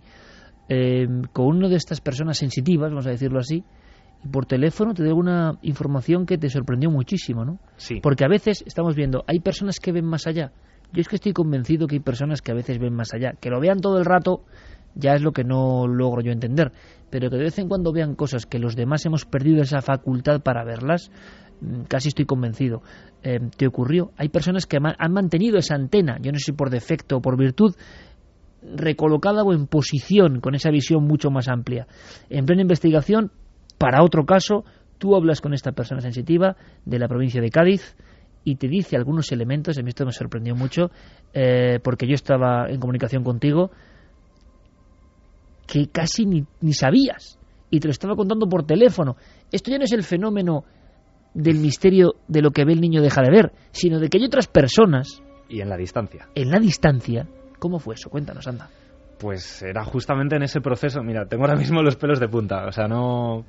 eh, con una de estas personas sensitivas, vamos a decirlo así, y por teléfono te dio una información que te sorprendió muchísimo, ¿no? Sí. Porque a veces estamos viendo, hay personas que ven más allá. Yo es que estoy convencido que hay personas que a veces ven más allá. Que lo vean todo el rato ya es lo que no logro yo entender. Pero que de vez en cuando vean cosas que los demás hemos perdido esa facultad para verlas, mm, casi estoy convencido. Eh, ¿Te ocurrió? Hay personas que han mantenido esa antena, yo no sé si por defecto o por virtud, recolocada o en posición con esa visión mucho más amplia. En plena investigación, para otro caso, tú hablas con esta persona sensitiva de la provincia de Cádiz y te dice algunos elementos, a mí esto me sorprendió mucho, eh, porque yo estaba en comunicación contigo, que casi ni, ni sabías y te lo estaba contando por teléfono. Esto ya no es el fenómeno del misterio de lo que ve el niño deja de ver, sino de que hay otras personas. Y en la distancia. En la distancia. ¿Cómo fue eso? Cuéntanos, anda. Pues era justamente en ese proceso. Mira, tengo ahora mismo los pelos de punta. O sea, no.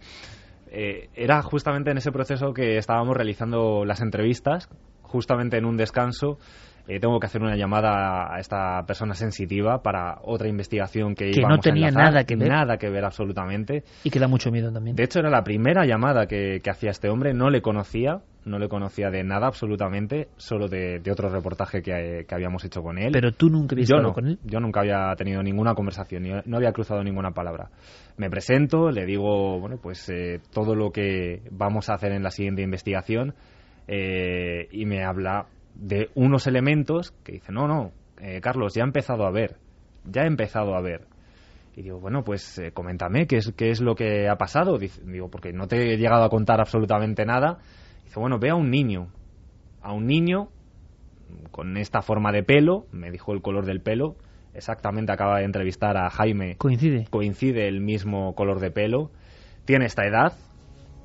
Eh, era justamente en ese proceso que estábamos realizando las entrevistas, justamente en un descanso. Eh, tengo que hacer una llamada a esta persona sensitiva para otra investigación que, que no tenía nada que ver. Nada que ver absolutamente. Y que da mucho miedo también. De hecho, era la primera llamada que, que hacía este hombre. No le conocía, no le conocía de nada absolutamente, solo de, de otro reportaje que, que, habíamos hecho con él. Pero tú nunca habías hablado con él. Yo nunca había tenido ninguna conversación, no había cruzado ninguna palabra. Me presento, le digo, bueno, pues eh, todo lo que vamos a hacer en la siguiente investigación eh, y me habla de unos elementos que dice, no, no, eh, Carlos, ya he empezado a ver, ya he empezado a ver. Y digo, bueno, pues eh, coméntame qué es, qué es lo que ha pasado. digo, porque no te he llegado a contar absolutamente nada. Dice, bueno, ve a un niño, a un niño con esta forma de pelo, me dijo el color del pelo, exactamente acaba de entrevistar a Jaime. Coincide. Coincide el mismo color de pelo. Tiene esta edad,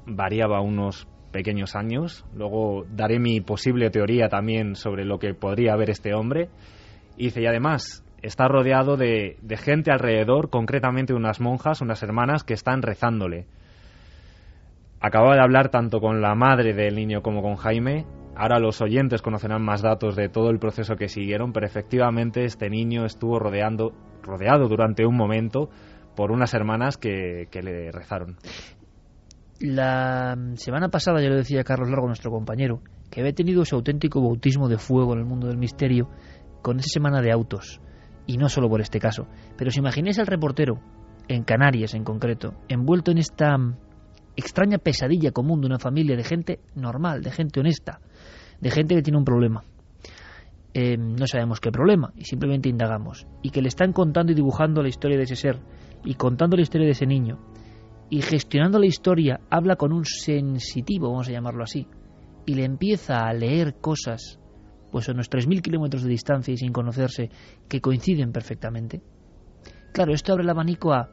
variaba unos pequeños años. Luego daré mi posible teoría también sobre lo que podría haber este hombre. Y dice, y además está rodeado de, de gente alrededor, concretamente unas monjas, unas hermanas que están rezándole. Acababa de hablar tanto con la madre del niño como con Jaime. Ahora los oyentes conocerán más datos de todo el proceso que siguieron, pero efectivamente este niño estuvo rodeando, rodeado durante un momento por unas hermanas que, que le rezaron. La semana pasada, ya lo decía Carlos Largo, nuestro compañero, que había tenido ese auténtico bautismo de fuego en el mundo del misterio con esa semana de autos. Y no solo por este caso. Pero si imagináis al reportero, en Canarias en concreto, envuelto en esta extraña pesadilla común de una familia de gente normal, de gente honesta, de gente que tiene un problema. Eh, no sabemos qué problema y simplemente indagamos. Y que le están contando y dibujando la historia de ese ser y contando la historia de ese niño y gestionando la historia habla con un sensitivo, vamos a llamarlo así, y le empieza a leer cosas, pues a unos 3.000 kilómetros de distancia y sin conocerse, que coinciden perfectamente. Claro, esto abre el abanico a...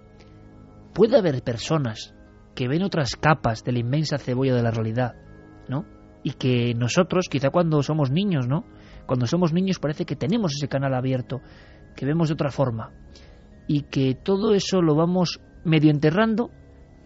Puede haber personas que ven otras capas de la inmensa cebolla de la realidad, ¿no? Y que nosotros, quizá cuando somos niños, ¿no? Cuando somos niños parece que tenemos ese canal abierto, que vemos de otra forma. Y que todo eso lo vamos medio enterrando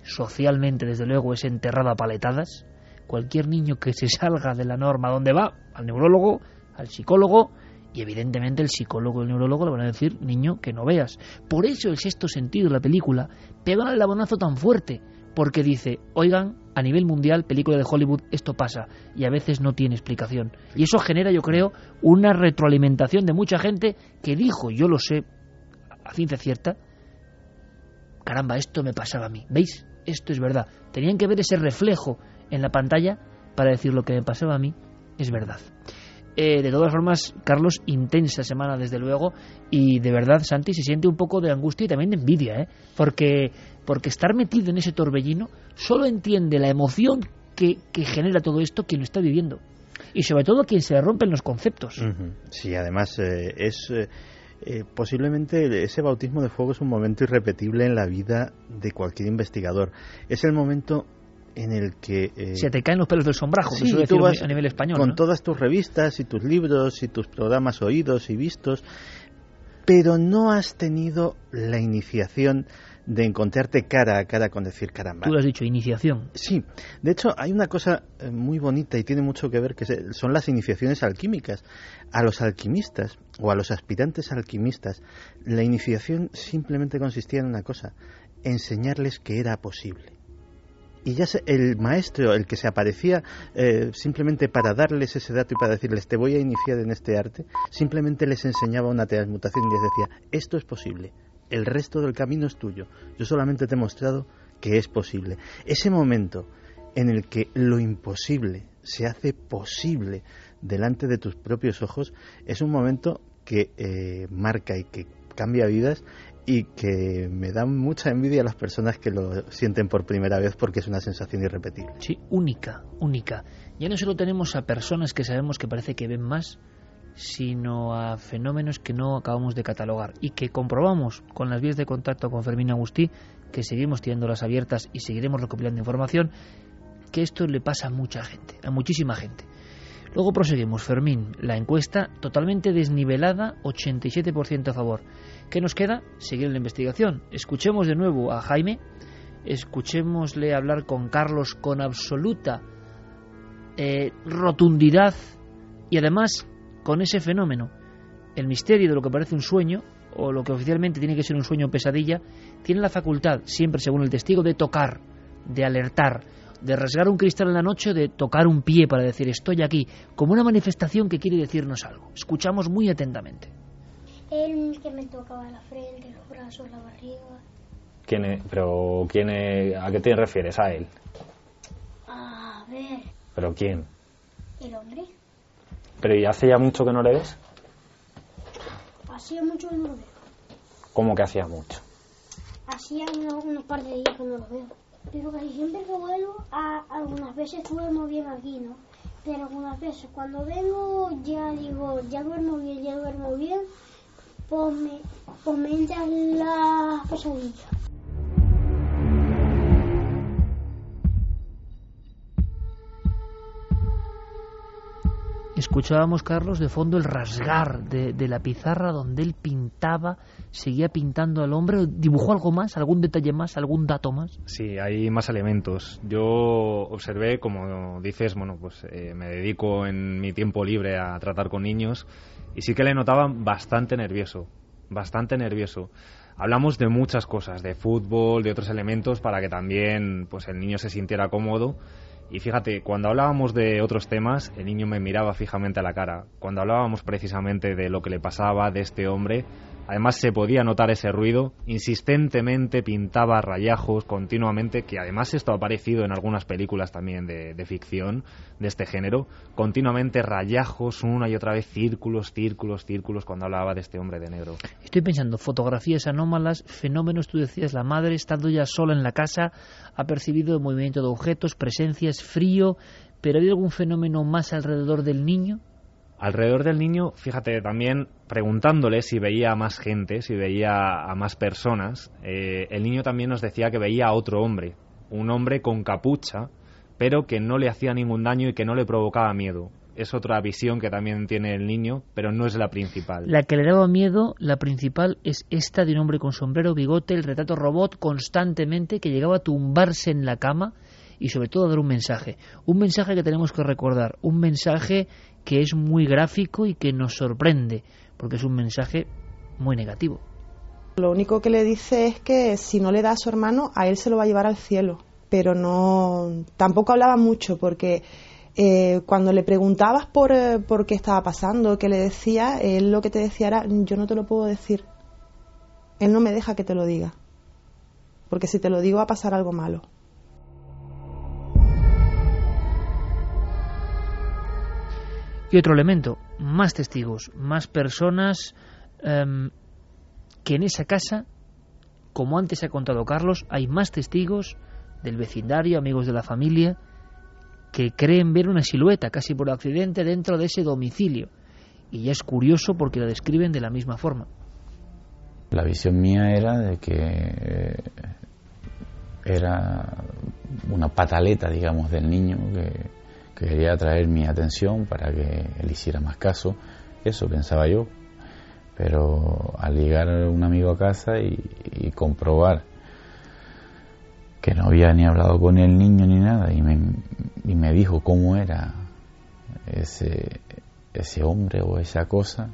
socialmente, desde luego, es enterrado a paletadas. Cualquier niño que se salga de la norma, ¿dónde va? Al neurólogo, al psicólogo, y evidentemente el psicólogo y el neurólogo le van a decir, niño, que no veas. Por eso el sexto sentido la película pega el labonazo tan fuerte, porque dice, oigan, a nivel mundial, película de Hollywood, esto pasa, y a veces no tiene explicación. Y eso genera, yo creo, una retroalimentación de mucha gente que dijo, yo lo sé, a ciencia cierta, caramba, esto me pasaba a mí. ¿Veis? Esto es verdad. Tenían que ver ese reflejo en la pantalla para decir lo que me pasaba a mí es verdad. Eh, de todas formas, Carlos, intensa semana desde luego y de verdad, Santi, se siente un poco de angustia y también de envidia, ¿eh? porque, porque estar metido en ese torbellino solo entiende la emoción que, que genera todo esto quien lo está viviendo y sobre todo quien se le rompen los conceptos. Sí, además eh, es... Eh eh, posiblemente ese bautismo de fuego es un momento irrepetible en la vida de cualquier investigador. Es el momento en el que... Eh, Se te caen los pelos del sombrajo, sí, que tú vas a nivel español. Con ¿no? todas tus revistas y tus libros y tus programas oídos y vistos, pero no has tenido la iniciación de encontrarte cara a cara con decir caramba. Tú lo has dicho, iniciación. Sí, de hecho hay una cosa eh, muy bonita y tiene mucho que ver que son las iniciaciones alquímicas. A los alquimistas o a los aspirantes alquimistas, la iniciación simplemente consistía en una cosa, enseñarles que era posible y ya el maestro, el que se aparecía eh, simplemente para darles ese dato y para decirles te voy a iniciar en este arte, simplemente les enseñaba una transmutación y les decía esto es posible, el resto del camino es tuyo, yo solamente te he mostrado que es posible. Ese momento en el que lo imposible se hace posible delante de tus propios ojos es un momento que eh, marca y que cambia vidas y que me da mucha envidia a las personas que lo sienten por primera vez porque es una sensación irrepetible. Sí, única, única. Ya no solo tenemos a personas que sabemos que parece que ven más, sino a fenómenos que no acabamos de catalogar y que comprobamos con las vías de contacto con Fermín Agustí, que seguimos tirándolas abiertas y seguiremos recopilando información, que esto le pasa a mucha gente, a muchísima gente. Luego proseguimos, Fermín, la encuesta totalmente desnivelada, 87% a favor. ¿Qué nos queda? Seguir la investigación. Escuchemos de nuevo a Jaime, escuchémosle hablar con Carlos con absoluta eh, rotundidad y además con ese fenómeno, el misterio de lo que parece un sueño o lo que oficialmente tiene que ser un sueño o pesadilla, tiene la facultad, siempre según el testigo, de tocar, de alertar, de rasgar un cristal en la noche o de tocar un pie para decir estoy aquí, como una manifestación que quiere decirnos algo. Escuchamos muy atentamente. Él que me tocaba la frente, los brazos, la barriga. ¿Quién es? ¿Pero quién es? ¿A qué te refieres? ¿A él? A ver. ¿Pero quién? El hombre. ¿Pero y hace ya mucho que no le ves? Hacía mucho que no lo veo. ¿Cómo que hacía mucho? Hacía unos, unos par de días que no lo veo. Pero casi siempre que vuelvo, a, algunas veces duermo bien aquí, ¿no? Pero algunas veces cuando vengo ya digo, ya duermo bien, ya duermo bien pues me, pues me la pesadilla. Escuchábamos, Carlos, de fondo el rasgar de, la pizarra donde él pintaba, seguía pintando al hombre. ¿Dibujó algo más, algún detalle más, algún dato más? Sí, hay más elementos. Yo observé, como dices, bueno, pues eh, me dedico en mi tiempo libre a tratar con niños y sí que le notaba bastante nervioso, bastante nervioso. Hablamos de muchas cosas, de fútbol, de otros elementos para que también pues el niño se sintiera cómodo. Y fíjate, cuando hablábamos de otros temas, el niño me miraba fijamente a la cara. Cuando hablábamos precisamente de lo que le pasaba, de este hombre, Además se podía notar ese ruido, insistentemente pintaba rayajos continuamente, que además esto ha aparecido en algunas películas también de, ficción de este género, continuamente rayajos, una y otra vez círculos, círculos, círculos cuando hablaba de este hombre de negro. Estoy pensando, fotografías anómalas, fenómenos, tú decías, la madre estando ya sola en la casa, ha percibido el movimiento de objetos, presencias, frío, pero ¿hay algún fenómeno más alrededor del niño? Alrededor del niño, fíjate, también preguntándole si veía a más gente, si veía a más personas, eh, el niño también nos decía que veía a otro hombre, un hombre con capucha, pero que no le hacía ningún daño y que no le provocaba miedo. Es otra visión que también tiene el niño, pero no es la principal. La que le daba miedo, la principal, es esta de un hombre con sombrero, bigote, el retrato robot constantemente que llegaba a tumbarse en la cama y sobre todo dar un mensaje. Un mensaje que tenemos que recordar, un mensaje que es muy gráfico y que nos sorprende, porque es un mensaje muy negativo. Lo único que le dice es que si no le da a su hermano, a él se lo va a llevar al cielo. Pero no, tampoco hablaba mucho porque eh, cuando le preguntabas por, eh, por qué estaba pasando, qué le decía, él lo que te decía era, yo no te lo puedo decir. Él no me deja que te lo diga. Porque si te lo digo va a pasar algo malo. Y otro elemento, más testigos, más personas em, que en esa casa, como antes ha contado Carlos, hay más testigos del vecindario, amigos de la familia, que creen ver una silueta casi por accidente dentro de ese domicilio. Y ya es curioso porque la describen de la misma forma. La visión mía era de que eh, era una pataleta, digamos, del niño que quería atraer mi atención para que él hiciera más caso. Eso pensaba yo. Pero al llegar un amigo a casa y, comprobar que no había ni hablado con el niño ni nada y me, y me dijo cómo era ese, ese hombre o esa cosa,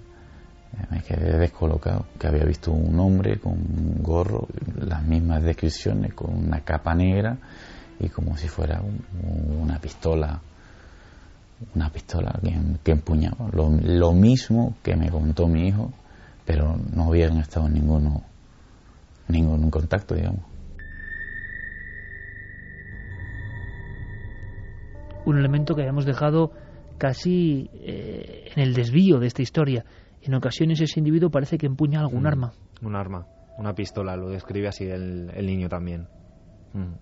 me quedé descolocado, que había visto un hombre con un gorro, las mismas descripciones, con una capa negra y como si fuera un- una pistola, una pistola que, que empuñaba. Lo, lo mismo que me contó mi hijo, pero no habían estado en ninguno, ningún contacto, digamos. Un elemento que habíamos dejado casi eh, en el desvío de esta historia. En ocasiones ese individuo parece que empuña algún Mm. arma. Un arma, una pistola, lo describe así el, el niño también. Mm.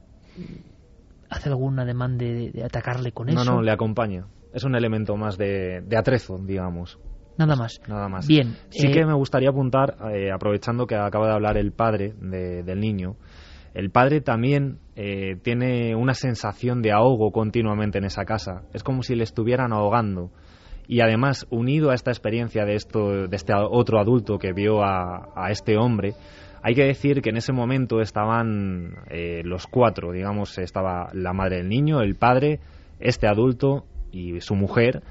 ¿Hace algún ademán de, de atacarle con No, eso? no, le acompaña. Es un elemento más de, de atrezo, digamos. Nada más. Nada más. Bien. Sí eh, que me gustaría apuntar, eh, aprovechando que acaba de hablar el padre de- del niño, el padre también eh, tiene una sensación de ahogo continuamente en esa casa. Es como si le estuvieran ahogando. Y además, unido a esta experiencia de, esto, de este otro adulto que vio a, a este hombre, hay que decir que en ese momento estaban eh, los cuatro, digamos, estaba la madre del niño, el padre, este adulto y su mujer,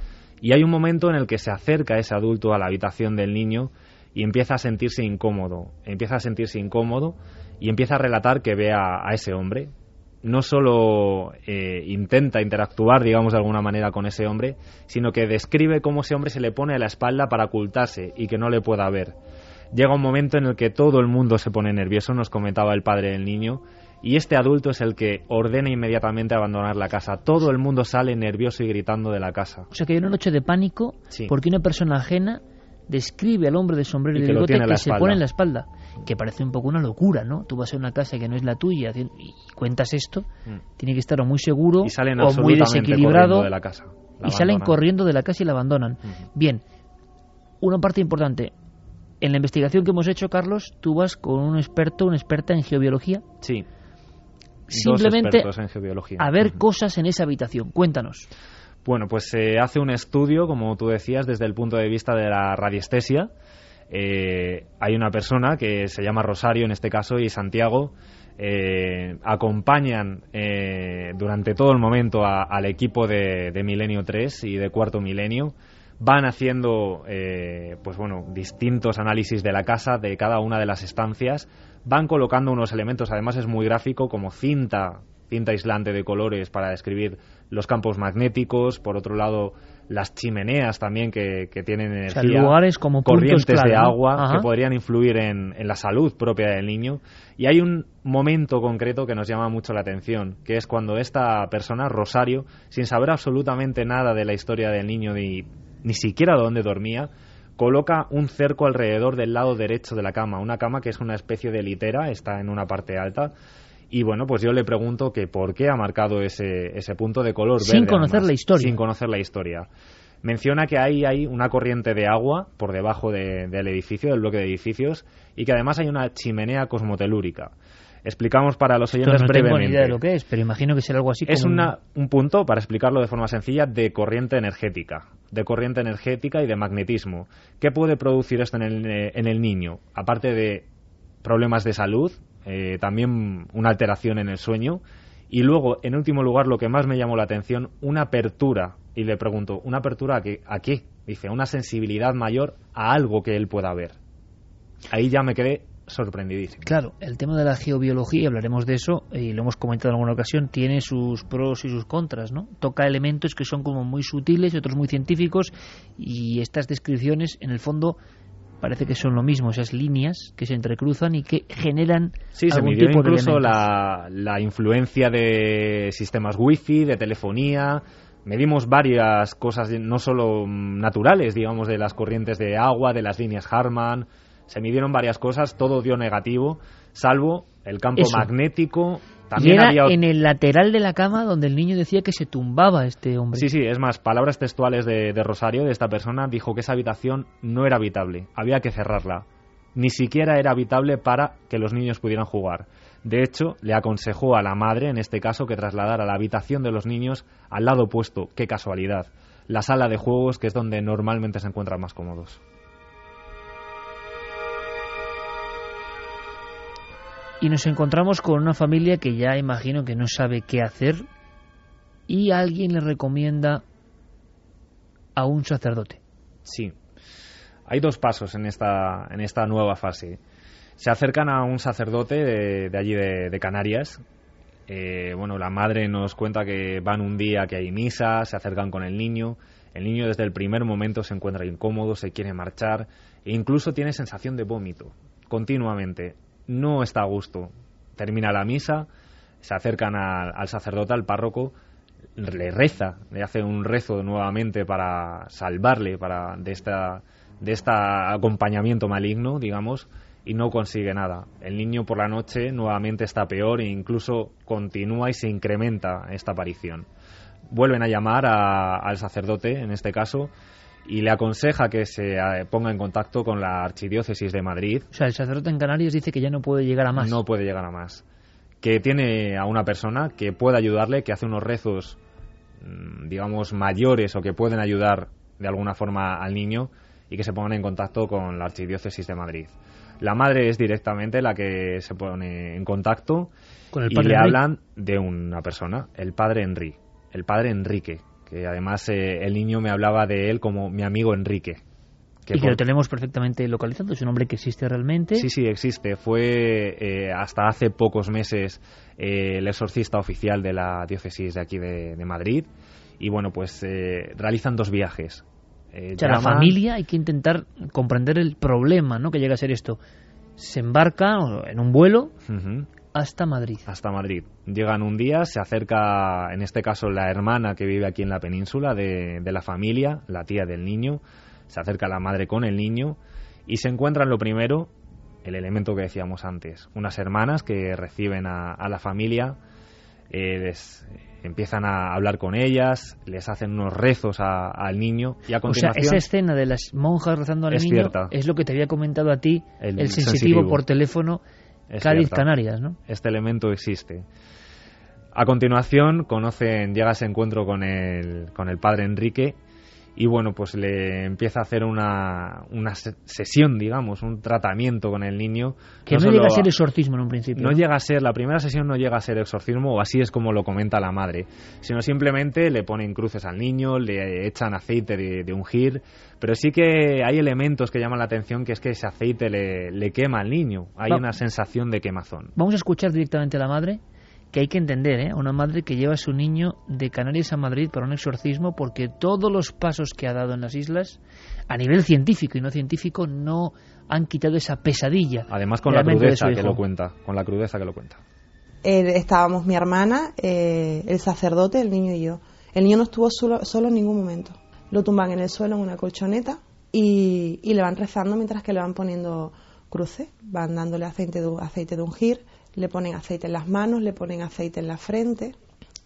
y hay un momento en el que se acerca ese adulto a la habitación del niño y empieza a sentirse incómodo, empieza a sentirse incómodo y empieza a relatar que ve a, ese hombre. No solo eh, intenta interactuar, digamos, de alguna manera con ese hombre, sino que describe cómo ese hombre se le pone a la espalda para ocultarse y que no le pueda ver. Llega un momento en el que todo el mundo se pone nervioso, nos comentaba el padre del niño, y este adulto es el que ordena inmediatamente abandonar la casa. Todo el mundo sale nervioso y gritando de la casa. O sea que hay una noche de pánico Sí. porque una persona ajena describe al hombre de sombrero y, de bigote que se espalda. pone en la espalda. Que parece un poco una locura, ¿no? Tú vas a una casa que no es la tuya y cuentas esto, Mm. tiene que estar o muy seguro Y salen o muy desequilibrado de la casa. La y salen corriendo de la casa y la abandonan. Bien, una parte importante. En la investigación que hemos hecho, Carlos, tú vas con un experto, una experta en geobiología, Sí. Simplemente en a ver cosas en esa habitación. Cuéntanos. Bueno, pues se hace un estudio, como tú decías, desde el punto de vista de la radiestesia. Eh, hay una persona que se llama Rosario en este caso y Santiago eh, acompañan eh, durante todo el momento a- al equipo de, de Milenio 3 y de Cuarto Milenio. Van haciendo, eh, pues bueno, distintos análisis de la casa, de cada una de las estancias. Van colocando unos elementos, además es muy gráfico, como cinta, cinta aislante de colores para describir los campos magnéticos. Por otro lado, las chimeneas también que, que tienen sea, energía. lugares como corrientes de agua que podrían influir en, en la salud propia del niño. Y hay un momento concreto que nos llama mucho la atención, que es cuando esta persona, Rosario, sin saber absolutamente nada de la historia del niño ni, ni siquiera de dónde dormía, coloca un cerco alrededor del lado derecho de la cama, una cama que es una especie de litera, está en una parte alta. Y bueno, pues yo le pregunto que por qué ha marcado ese, ese punto de color Sin verde, conocer además, la historia. Sin conocer la historia. Menciona que ahí hay una corriente de agua por debajo de- del edificio, del bloque de edificios, y que además hay una chimenea cosmotelúrica. Explicamos para los Esto oyentes no tengo ni brevemente. idea de lo que es, pero imagino que será algo así Es como un- una- un punto, para explicarlo de forma sencilla, de corriente energética. De corriente energética y de magnetismo. ¿Qué puede producir esto en el, eh, en el niño? Aparte de problemas de salud, eh, también una alteración en el sueño. Y luego, en último lugar, lo que más me llamó la atención, una apertura. Y le pregunto, ¿una apertura a qué? ¿A qué? Dice, una sensibilidad mayor a algo que él pueda ver. Ahí ya me quedé sorprendidísimo. Claro, el tema de la geobiología, y hablaremos de eso, y lo hemos comentado en alguna ocasión, tiene sus pros y sus contras, ¿no? Toca elementos que son como muy sutiles y otros muy científicos, y estas descripciones, en el fondo, parece que son lo mismo, esas líneas que se entrecruzan y que generan Sí, se algún midió tipo de incluso la, la influencia de sistemas wifi, de telefonía. Medimos varias cosas, no solo naturales, digamos, de las corrientes de agua, de las líneas Harman. Se midieron varias cosas, todo dio negativo, salvo el campo Eso. magnético. Y También era había en el lateral de la cama donde el niño decía que se tumbaba este hombre. Sí, sí, es más, palabras textuales de, de Rosario, de esta persona, dijo que esa habitación no era habitable, había que cerrarla. Ni siquiera era habitable para que los niños pudieran jugar. De hecho, le aconsejó a la madre, en este caso, que trasladara la habitación de los niños al lado opuesto. Qué casualidad. La sala de juegos, que es donde normalmente se encuentran más cómodos. Y nos encontramos con una familia que ya imagino que no sabe qué hacer y alguien le recomienda a un sacerdote. Sí. Hay dos pasos en esta, en esta nueva fase. Se acercan a un sacerdote de, allí de, de Canarias. Eh, bueno, la madre nos cuenta que van un día que hay misa, se acercan con el niño. El niño desde el primer momento se encuentra incómodo, se quiere marchar e incluso tiene sensación de vómito continuamente. No está a gusto. Termina la misa, se acercan al sacerdote, al párroco, le reza, le hace un rezo nuevamente para salvarle para de esta de este acompañamiento maligno, digamos, y no consigue nada. El niño por la noche nuevamente está peor e incluso continúa y se incrementa esta aparición. Vuelven a llamar a- al sacerdote, en este caso, y le aconseja que se eh, ponga en contacto con la Archidiócesis de Madrid. O sea, el sacerdote en Canarias dice que ya no puede llegar a más. No puede llegar a más. Que tiene a una persona que puede ayudarle, que hace unos rezos, mm, digamos, mayores o que pueden ayudar de alguna forma al niño y que se pongan en contacto con la Archidiócesis de Madrid. La madre es directamente la que se pone en contacto Con el y padre le Enrique. hablan de una persona, el padre Enrique, el padre Enrique, que además eh, el niño me hablaba de él como mi amigo Enrique. y que lo tenemos perfectamente localizado. Es un hombre que existe realmente. Sí, sí, existe. Fue eh, hasta hace pocos meses eh, el exorcista oficial de la diócesis de aquí de, de Madrid. Y bueno, pues eh, realizan dos viajes. O sea, la familia hay que intentar comprender el problema, ¿no? Que llega a ser esto. Se embarca en un vuelo Ujú, hasta Madrid. hasta Madrid. Llegan un día, se acerca, en este caso, la hermana que vive aquí en la península de, de la familia, la tía del niño. Se acerca la madre con el niño y se encuentran lo primero, el elemento que decíamos antes, unas hermanas que reciben a, a la familia, eh, les empiezan a hablar con ellas, les hacen unos rezos a- al niño y a O sea, continuación esa escena de las monjas rezando al Es niño cierta. es lo que te había comentado a ti, el, El sensitivo, sensitivo. por teléfono Es Cádiz, cierta. Canarias, ¿no? este elemento existe. A continuación conocen, llega ese encuentro con el, con el padre Enrique y bueno, pues le empieza a hacer una, una se- sesión, digamos, un tratamiento con el niño. Que no, llega a ser exorcismo en un principio. No llega a ser, la primera sesión no llega a ser exorcismo, o así es como lo comenta la madre, sino simplemente le ponen cruces al niño, le echan aceite de, de ungir, pero sí que hay elementos que llaman la atención, que es que ese aceite le, le quema al niño, hay Va- una sensación de quemazón. Vamos a escuchar directamente a la madre, que hay que entender, ¿eh? Una madre que lleva a su niño de Canarias a Madrid para un exorcismo porque todos los pasos que ha dado en las islas, a nivel científico y no científico, no han quitado esa pesadilla. Además con la crudeza que lo cuenta, con la crudeza que lo cuenta. Eh, estábamos mi hermana, eh, el sacerdote, el niño y yo. El niño no estuvo solo, solo en ningún momento. Lo tumban en el suelo en una colchoneta y, y le van rezando mientras que le van poniendo cruces. Van dándole aceite de, aceite de ungir, le ponen aceite en las manos, le ponen aceite en la frente,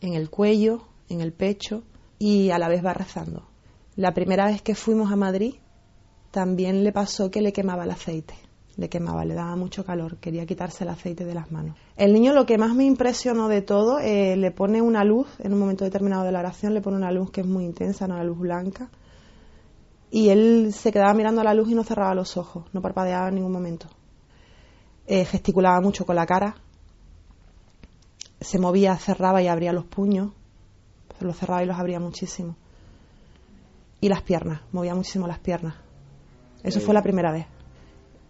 en el cuello, en el pecho y a la vez va rezando. La primera vez que fuimos a Madrid también le pasó que le quemaba el aceite. Le quemaba, le daba mucho calor, quería quitarse el aceite de las manos. El niño lo que más me impresionó de todo, eh, le pone una luz, en un momento determinado de la oración, le pone una luz que es muy intensa, una luz blanca, y él se quedaba mirando a la luz y no cerraba los ojos, no parpadeaba en ningún momento. Eh, gesticulaba mucho con la cara, se movía, cerraba y abría los puños, los cerraba y los abría muchísimo. Y las piernas, movía muchísimo las piernas. Eso fue la primera vez.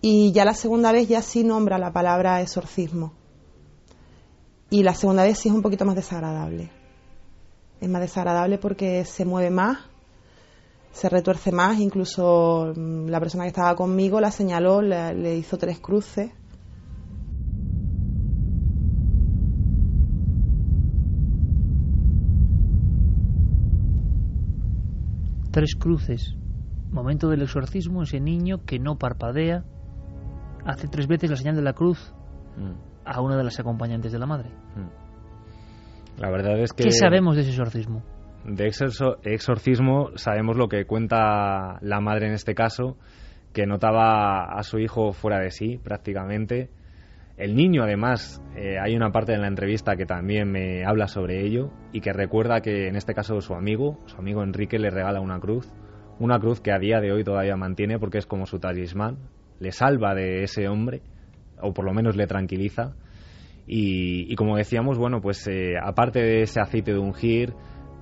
Y ya la segunda vez ya sí nombra la palabra exorcismo. Y la segunda vez sí es un poquito más desagradable. Es más desagradable porque se mueve más, se retuerce más, incluso mm, la persona que estaba conmigo la señaló, le, le hizo tres cruces. Tres cruces. Momento del exorcismo, ese niño que no parpadea, hace tres veces la señal de la cruz a una de las acompañantes de la madre. La verdad es que... ¿Qué sabemos de ese exorcismo? De exorcismo sabemos lo que cuenta la madre en este caso, que notaba a su hijo fuera de sí prácticamente. El niño además, eh, hay una parte de la entrevista que también me habla sobre ello y que recuerda que en este caso su amigo, su amigo Enrique le regala una cruz, una cruz que a día de hoy todavía mantiene porque es como su talismán, le salva de ese hombre, o por lo menos le tranquiliza. Y, como decíamos, bueno, pues eh, aparte de ese aceite de ungir,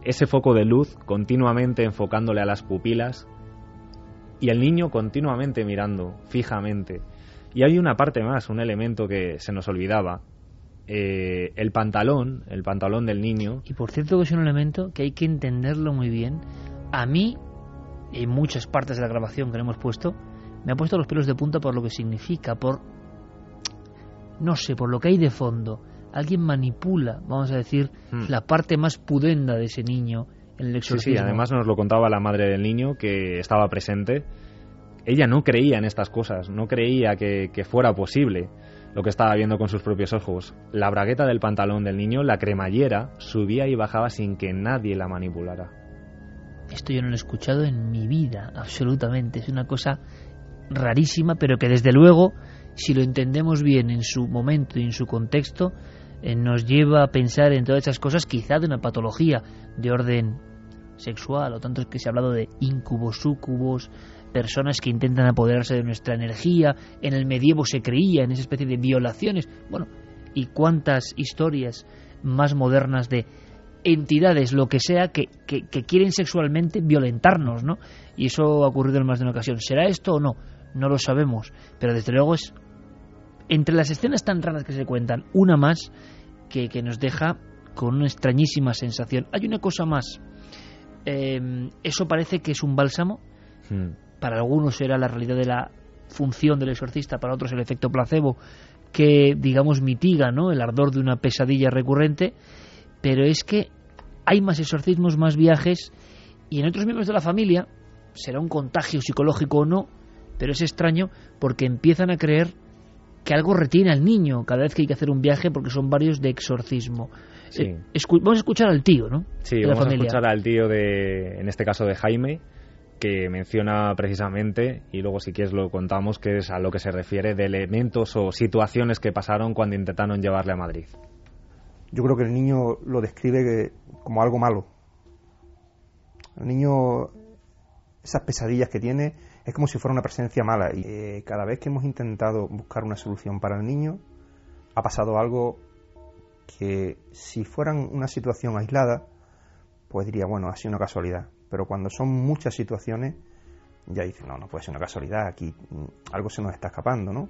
ese foco de luz continuamente enfocándole a las pupilas y el niño continuamente mirando fijamente. Y hay una parte más, un elemento que se nos olvidaba. Eh, el pantalón, el pantalón del niño. Y por cierto que es un elemento que hay que entenderlo muy bien. A mí, en muchas partes de la grabación que le hemos puesto, me ha puesto los pelos de punta por lo que significa, por no sé, por lo que hay de fondo. Alguien manipula, vamos a decir, Hmm. la parte más pudenda de ese niño en el Sí, exorcismo. sí, además nos lo contaba la madre del niño que estaba presente. Ella no creía en estas cosas, no creía que, fuera posible lo que estaba viendo con sus propios ojos. La bragueta del pantalón del niño, la cremallera, subía y bajaba sin que nadie la manipulara. Esto yo no lo he escuchado en mi vida, absolutamente. Es una cosa rarísima, pero que desde luego, si lo entendemos bien en su momento y en su contexto, eh, nos lleva a pensar en todas esas cosas, quizá de una patología de orden sexual, o tanto es que se ha hablado de incubos, sucubos, personas que intentan apoderarse de nuestra energía. En el medievo se creía en esa especie de violaciones. Bueno, y cuántas historias más modernas de entidades, lo que sea, que, que, que quieren sexualmente violentarnos, ¿no? Y eso ha ocurrido en más de una ocasión. ¿Será esto o no? No lo sabemos, pero desde luego es entre las escenas tan raras que se cuentan, una más que, que nos deja con una extrañísima sensación. Hay una cosa más. Eh, eso parece que es un bálsamo. Para algunos será la realidad de la función del exorcista, para otros el efecto placebo que, digamos, mitiga ¿no? el ardor de una pesadilla recurrente. Pero es que hay más exorcismos, más viajes, y en otros miembros de la familia, será un contagio psicológico o no, pero es extraño porque empiezan a creer que algo retiene al niño cada vez que hay que hacer un viaje porque son varios de exorcismo. Sí. Eh, vamos a escuchar al tío, ¿no? Sí, de la vamos a escuchar al tío de, en este caso de Jaime, que menciona precisamente, y luego si quieres lo contamos, que es a lo que se refiere de elementos o situaciones que pasaron cuando intentaron llevarle a Madrid. Yo creo que el niño lo describe como algo malo. El niño, esas pesadillas que tiene, es como si fuera una presencia mala. Y eh, cada vez que hemos intentado buscar una solución para el niño, ha pasado algo que si fueran una situación aislada, pues diría, bueno, ha sido una casualidad. Pero cuando son muchas situaciones, ya dice, no, no puede ser una casualidad, aquí mm, algo se nos está escapando, ¿no?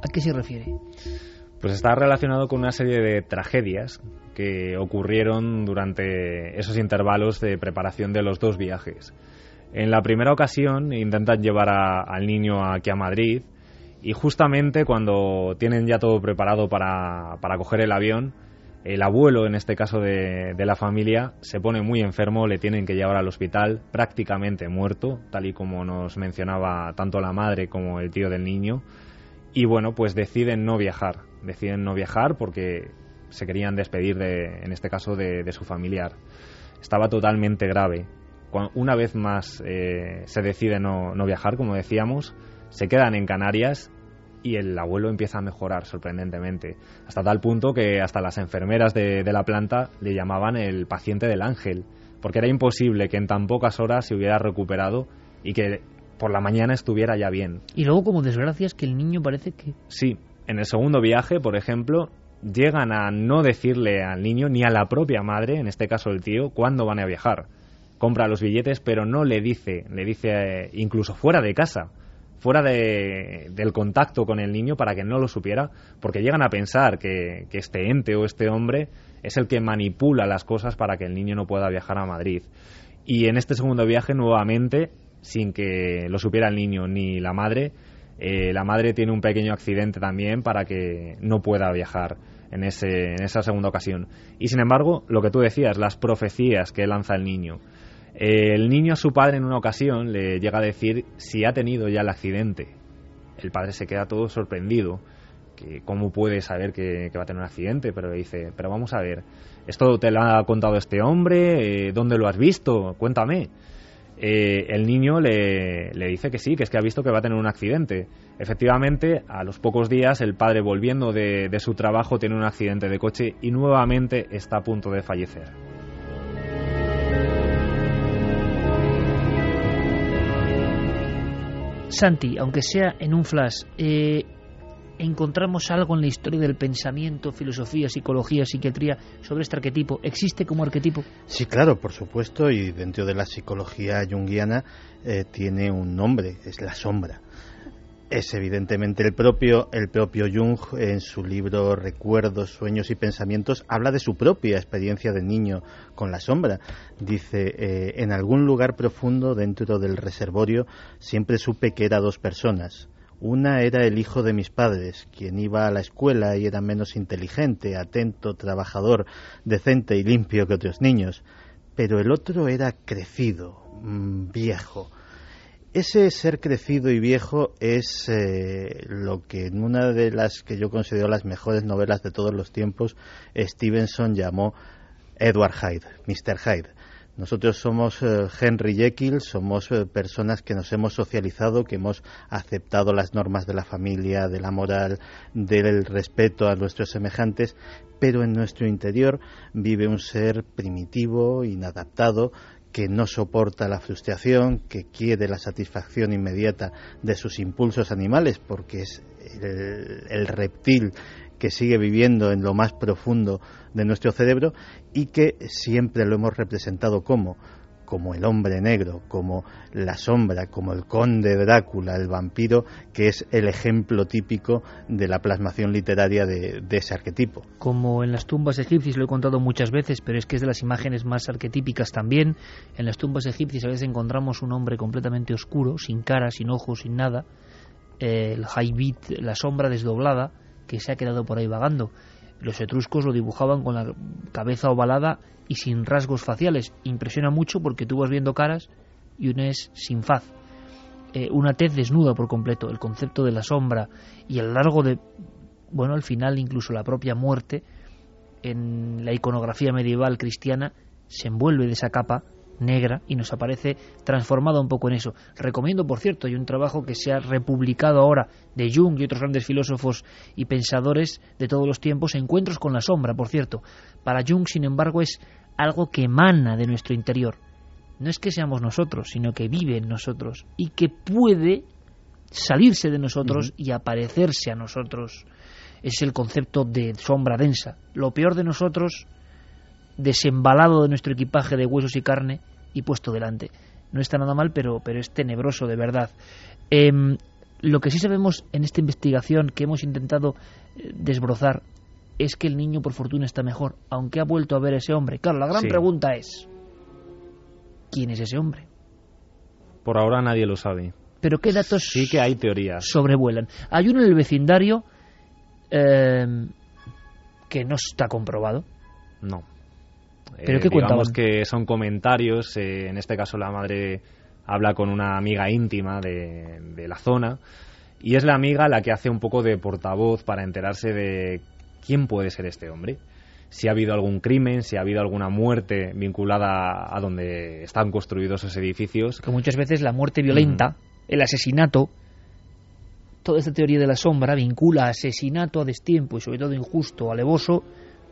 ¿A qué se refiere? Pues está relacionado con una serie de tragedias que ocurrieron durante esos intervalos de preparación de los dos viajes. En la primera ocasión intentan llevar a- al niño aquí a Madrid y justamente cuando tienen ya todo preparado para, para coger el avión, el abuelo, en este caso de, la familia, se pone muy enfermo, le tienen que llevar al hospital prácticamente muerto, tal y como nos mencionaba tanto la madre como el tío del niño. Y bueno, pues deciden no viajar. Deciden no viajar porque se querían despedir de, en este caso, de, su familiar. Estaba totalmente grave. Una vez más eh, se decide no, no viajar, como decíamos, se quedan en Canarias y el abuelo empieza a mejorar sorprendentemente. Hasta tal punto que hasta las enfermeras de, de la planta le llamaban el paciente del ángel, porque era imposible que en tan pocas horas se hubiera recuperado y que por la mañana estuviera ya bien. Y luego, como desgracias, que el niño parece que Sí, en el segundo viaje, por ejemplo, llegan a no decirle al niño ni a la propia madre, en este caso el tío, cuándo van a viajar. Compra los billetes, pero no le dice, le dice eh, incluso fuera de casa, fuera de- del contacto con el niño para que no lo supiera, porque llegan a pensar que, que este ente o este hombre es el que manipula las cosas para que el niño no pueda viajar a Madrid. Y en este segundo viaje, nuevamente, sin que lo supiera el niño ni la madre, eh, la madre tiene un pequeño accidente también para que no pueda viajar en, ese, en esa segunda ocasión. Y sin embargo, lo que tú decías, las profecías que lanza el niño. El niño a su padre en una ocasión le llega a decir si ha tenido ya el accidente. El padre se queda todo sorprendido. Que ¿Cómo puede saber que, va a tener un accidente? Pero le dice, pero vamos a ver, ¿esto te lo ha contado este hombre? Eh, ¿Dónde lo has visto? Cuéntame. Eh, el niño le, dice que sí, que es que ha visto que va a tener un accidente. Efectivamente, a los pocos días, el padre volviendo de su trabajo tiene un accidente de coche y nuevamente está a punto de fallecer. Santi, aunque sea en un flash, eh, encontramos algo en la historia del pensamiento, filosofía, psicología, psiquiatría sobre este arquetipo. ¿Existe como arquetipo? Sí, claro, por supuesto, y dentro de la psicología junguiana eh, tiene un nombre, es la sombra. Es evidentemente el propio, el propio Jung en su libro Recuerdos, Sueños y Pensamientos habla de su propia experiencia de niño con la sombra. Dice, eh, en algún lugar profundo dentro del reservorio siempre supe que era dos personas, una era el hijo de mis padres, quien iba a la escuela y era menos inteligente, atento, trabajador, decente y limpio que otros niños. Pero el otro era crecido, mm, viejo. Ese ser crecido y viejo es eh, lo que en una de las que yo considero las mejores novelas de todos los tiempos, Stevenson llamó Edward Hyde, Mr. Hyde. Nosotros somos eh, Henry Jekyll, somos eh, personas que nos hemos socializado, que hemos aceptado las normas de la familia, de la moral, del respeto a nuestros semejantes, pero en nuestro interior vive un ser primitivo, inadaptado, que no soporta la frustración, que quiere la satisfacción inmediata de sus impulsos animales, porque es el reptil que sigue viviendo en lo más profundo de nuestro cerebro y que siempre lo hemos representado como como el hombre negro, como la sombra, como el conde Drácula, el vampiro, que es el ejemplo típico de la plasmación literaria de, ese arquetipo. Como en las tumbas egipcias, lo he contado muchas veces, pero es que es de las imágenes más arquetípicas también. En las tumbas egipcias a veces encontramos un hombre completamente oscuro, sin cara, sin ojos, sin nada, el haibit, la sombra desdoblada, que se ha quedado por ahí vagando. Los etruscos lo dibujaban con la cabeza ovalada y sin rasgos faciales. Impresiona mucho porque tú vas viendo caras y una es sin faz. Eh, una tez desnuda por completo, el concepto de la sombra y lo largo de, bueno, al final incluso la propia muerte en la iconografía medieval cristiana se envuelve de esa capa negra y nos aparece transformada un poco en eso. Recomiendo, por cierto, hay un trabajo que se ha republicado ahora de Jung y otros grandes filósofos y pensadores de todos los tiempos, Encuentros con la sombra, por cierto. Para Jung, sin embargo, es algo que emana de nuestro interior. No es que seamos nosotros, sino que vive en nosotros y que puede salirse de nosotros y aparecerse a nosotros. Es el concepto de sombra densa. Lo peor de nosotros desembalado de nuestro equipaje de huesos y carne y puesto delante. No está nada mal, pero, pero es tenebroso de verdad. Em, lo que sí sabemos en esta investigación que hemos intentado eh, desbrozar es que el niño por fortuna está mejor, aunque ha vuelto a ver a ese hombre. Claro, la gran pregunta es, ¿quién es ese hombre? Por ahora nadie lo sabe. Pero ¿qué datos sí que hay teorías. sobrevuelan? Hay uno en el vecindario em, que no está comprobado. No. ¿Pero eh, qué digamos que son comentarios, eh, en este caso la madre habla con una amiga íntima de, de, la zona y es la amiga la que hace un poco de portavoz para enterarse de quién puede ser este hombre. Si ha habido algún crimen, si ha habido alguna muerte vinculada a donde están construidos esos edificios. Que muchas veces la muerte violenta, mm. el asesinato, toda esta teoría de la sombra vincula asesinato a destiempo y sobre todo injusto, alevoso,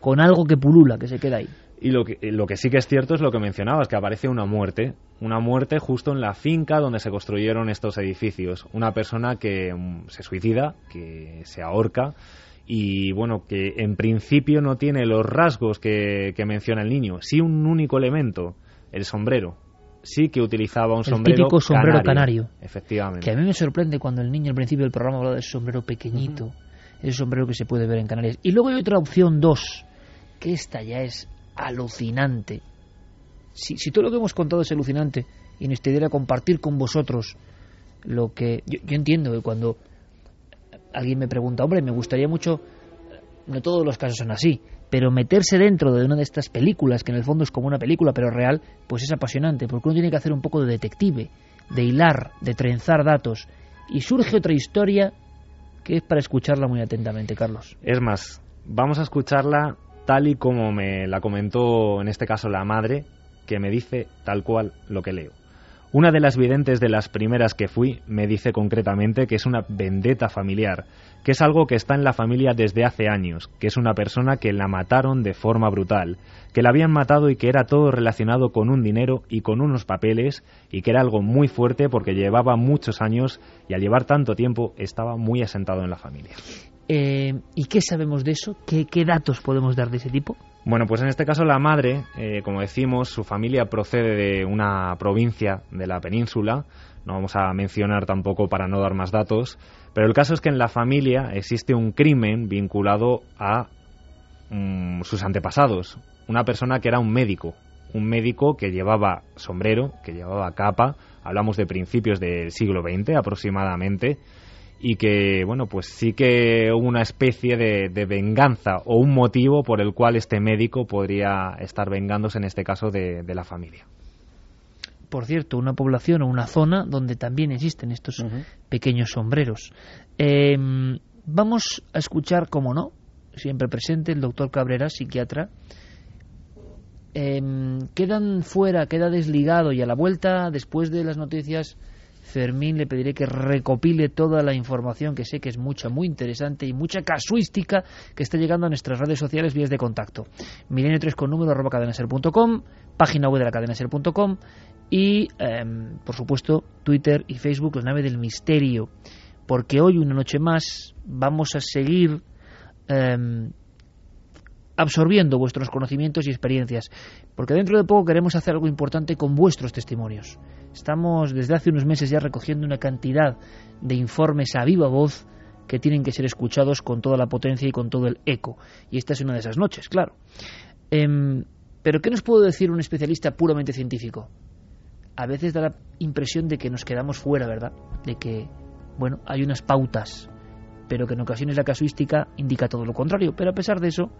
con algo que pulula, que se queda ahí. Y lo que, lo que sí que es cierto es lo que mencionabas, que aparece una muerte, una muerte justo en la finca donde se construyeron estos edificios. Una persona que mm, se suicida, que se ahorca y bueno, que en principio no tiene los rasgos que, menciona el niño, sí un único elemento, el sombrero. Sí que utilizaba un el sombrero típico sombrero canario, Efectivamente. Que a mí me sorprende cuando el niño al principio del programa habla de ese sombrero pequeñito, ese sombrero que se puede ver en Canarias. Y luego hay otra opción dos, que esta ya es alucinante. Si, si, todo lo que hemos contado es alucinante y nos idea compartir con vosotros lo que yo, yo, entiendo que cuando alguien me pregunta, hombre, me gustaría mucho, no todos los casos son así, pero meterse dentro de una de estas películas, que en el fondo es como una película pero real, pues es apasionante, porque uno tiene que hacer un poco de detective, de hilar, de trenzar datos, y surge otra historia que es para escucharla muy atentamente, Carlos. Es más, vamos a escucharla tal y como me la comentó en este caso la madre, que me dice tal cual lo que leo. Una de las videntes de las primeras que fui me dice concretamente que es una vendetta familiar, que es algo que está en la familia desde hace años, que es una persona que la mataron de forma brutal, que la habían matado y que era todo relacionado con un dinero y con unos papeles y que era algo muy fuerte porque llevaba muchos años y al llevar tanto tiempo estaba muy asentado en la familia. Eh, ¿Y qué sabemos de eso? ¿Qué, ¿Qué datos podemos dar de ese tipo? Bueno, pues en este caso la madre, eh, como decimos, su familia procede de una provincia de la península, no vamos a mencionar tampoco para no dar más datos, pero el caso es que en la familia existe un crimen vinculado a mm, sus antepasados, una persona que era un médico, un médico que llevaba sombrero, que llevaba capa, hablamos de principios del siglo XX aproximadamente, y que, bueno, pues sí que hubo una especie de, de, venganza o un motivo por el cual este médico podría estar vengándose, en este caso, de, de la familia. Por cierto, una población o una zona donde también existen estos uh -huh. pequeños sombreros. Eh, vamos a escuchar, como no, siempre presente, el doctor Cabrera, psiquiatra. Eh, quedan fuera, queda desligado y a la vuelta, después de las noticias Fermín le pediré que recopile toda la información que sé que es mucha, muy interesante y mucha casuística que está llegando a nuestras redes sociales, vías de contacto. Milenio 3 con número arroba cadenaser.com, página web de la cadenaser.com y, eh, por supuesto, Twitter y Facebook, la nave del misterio. Porque hoy, una noche más, vamos a seguir eh, absorbiendo vuestros conocimientos y experiencias. Porque dentro de poco queremos hacer algo importante con vuestros testimonios. Estamos desde hace unos meses ya recogiendo una cantidad de informes a viva voz que tienen que ser escuchados con toda la potencia y con todo el eco. Y esta es una de esas noches, claro. Eh, pero ¿qué nos puede decir un especialista puramente científico? A veces da la impresión de que nos quedamos fuera, ¿verdad? De que, bueno, hay unas pautas, pero que en ocasiones la casuística indica todo lo contrario. Pero a pesar de eso,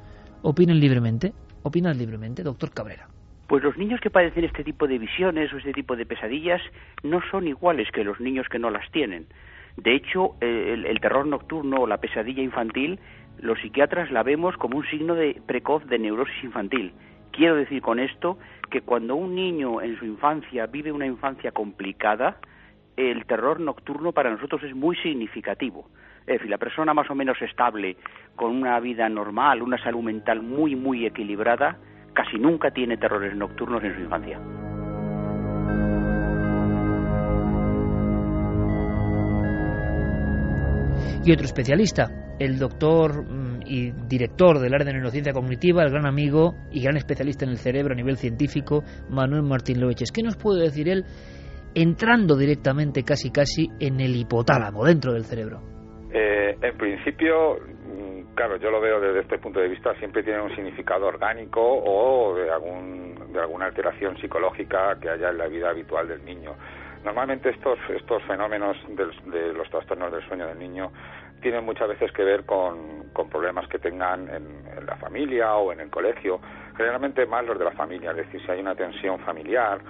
opinen libremente. Opinan libremente, doctor Cabrera. Pues los niños que padecen este tipo de visiones o este tipo de pesadillas no son iguales que los niños que no las tienen. De hecho, el, el terror nocturno o la pesadilla infantil, los psiquiatras la vemos como un signo de precoz de neurosis infantil. Quiero decir con esto que cuando un niño en su infancia vive una infancia complicada, el terror nocturno para nosotros es muy significativo. Es decir, la persona más o menos estable, con una vida normal, una salud mental muy, muy equilibrada, casi nunca tiene terrores nocturnos en su infancia. Y otro especialista, el doctor y director del área de neurociencia cognitiva, el gran amigo y gran especialista en el cerebro a nivel científico, Manuel Martín Loeches. ¿Qué nos puede decir él entrando directamente casi casi en el hipotálamo, dentro del cerebro? En principio, claro, yo lo veo desde este punto de vista, siempre tiene un significado orgánico o de, algún, de alguna alteración psicológica que haya en la vida habitual del niño. Normalmente estos, estos fenómenos del, de los trastornos del sueño del niño tienen muchas veces que ver con, problemas que tengan en, en, la familia o en el colegio, generalmente más los de la familia, es decir, si hay una tensión familiar,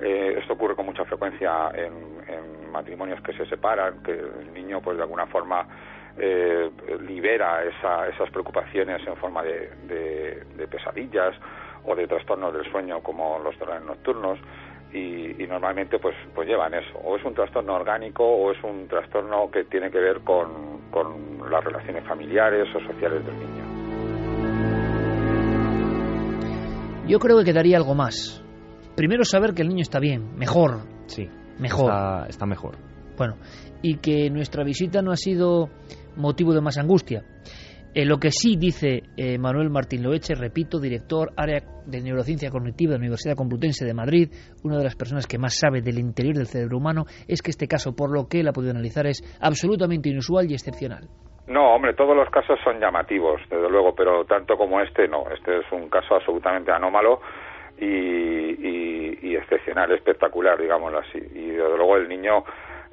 eh, esto ocurre con mucha frecuencia en, en, matrimonios que se separan, que el niño pues de alguna forma eh, libera esa, esas preocupaciones en forma de, de, de, pesadillas o de trastornos del sueño como los terrores nocturnos y, y, normalmente pues, pues llevan eso, o es un trastorno orgánico o es un trastorno que tiene que ver con, con las relaciones familiares o sociales del niño. Yo creo que quedaría algo más. Primero saber que el niño está bien, mejor. Sí, mejor. Está, está mejor. Bueno, y que nuestra visita no ha sido motivo de más angustia. Eh, lo que sí dice eh, Manuel Martín Loeche, repito, director área de neurociencia cognitiva de la Universidad Complutense de Madrid, una de las personas que más sabe del interior del cerebro humano, es que este caso, por lo que él ha podido analizar, es absolutamente inusual y excepcional. No, hombre, todos los casos son llamativos, desde luego, pero tanto como este, no. Este es un caso absolutamente anómalo y, y, y excepcional, espectacular, digámoslo así. Y desde luego el niño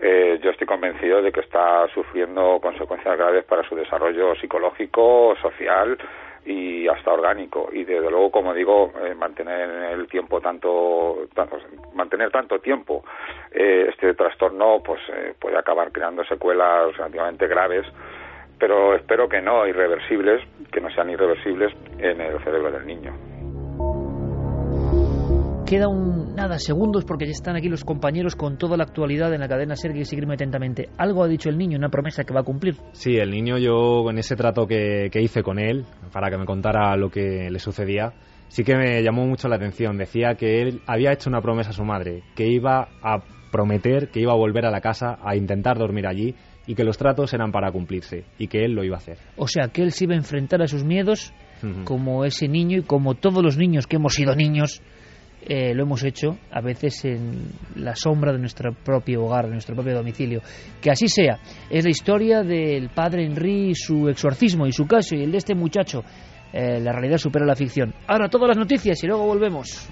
eh, yo estoy convencido de que está sufriendo consecuencias graves para su desarrollo psicológico, social y hasta orgánico. Y desde luego, como digo, eh, mantener el tiempo tanto, tanto, mantener tanto tiempo eh, este trastorno, pues eh, puede acabar creando secuelas relativamente graves. Pero espero que no irreversibles, que no sean irreversibles en el cerebro del niño. Queda un nada segundos porque ya están aquí los compañeros con toda la actualidad en la cadena Ser que seguirme atentamente. Algo ha dicho el niño, una promesa que va a cumplir. Sí, el niño yo con ese trato que, que hice con él para que me contara lo que le sucedía, sí que me llamó mucho la atención. Decía que él había hecho una promesa a su madre, que iba a prometer que iba a volver a la casa a intentar dormir allí y que los tratos eran para cumplirse y que él lo iba a hacer. O sea, que él se iba a enfrentar a sus miedos como ese niño y como todos los niños que hemos sido niños eh, lo hemos hecho a veces en la sombra de nuestro propio hogar, de nuestro propio domicilio. Que así sea. Es la historia del padre Henry, su exorcismo y su caso y el de este muchacho. Eh, la realidad supera la ficción. Ahora todas las noticias y luego volvemos.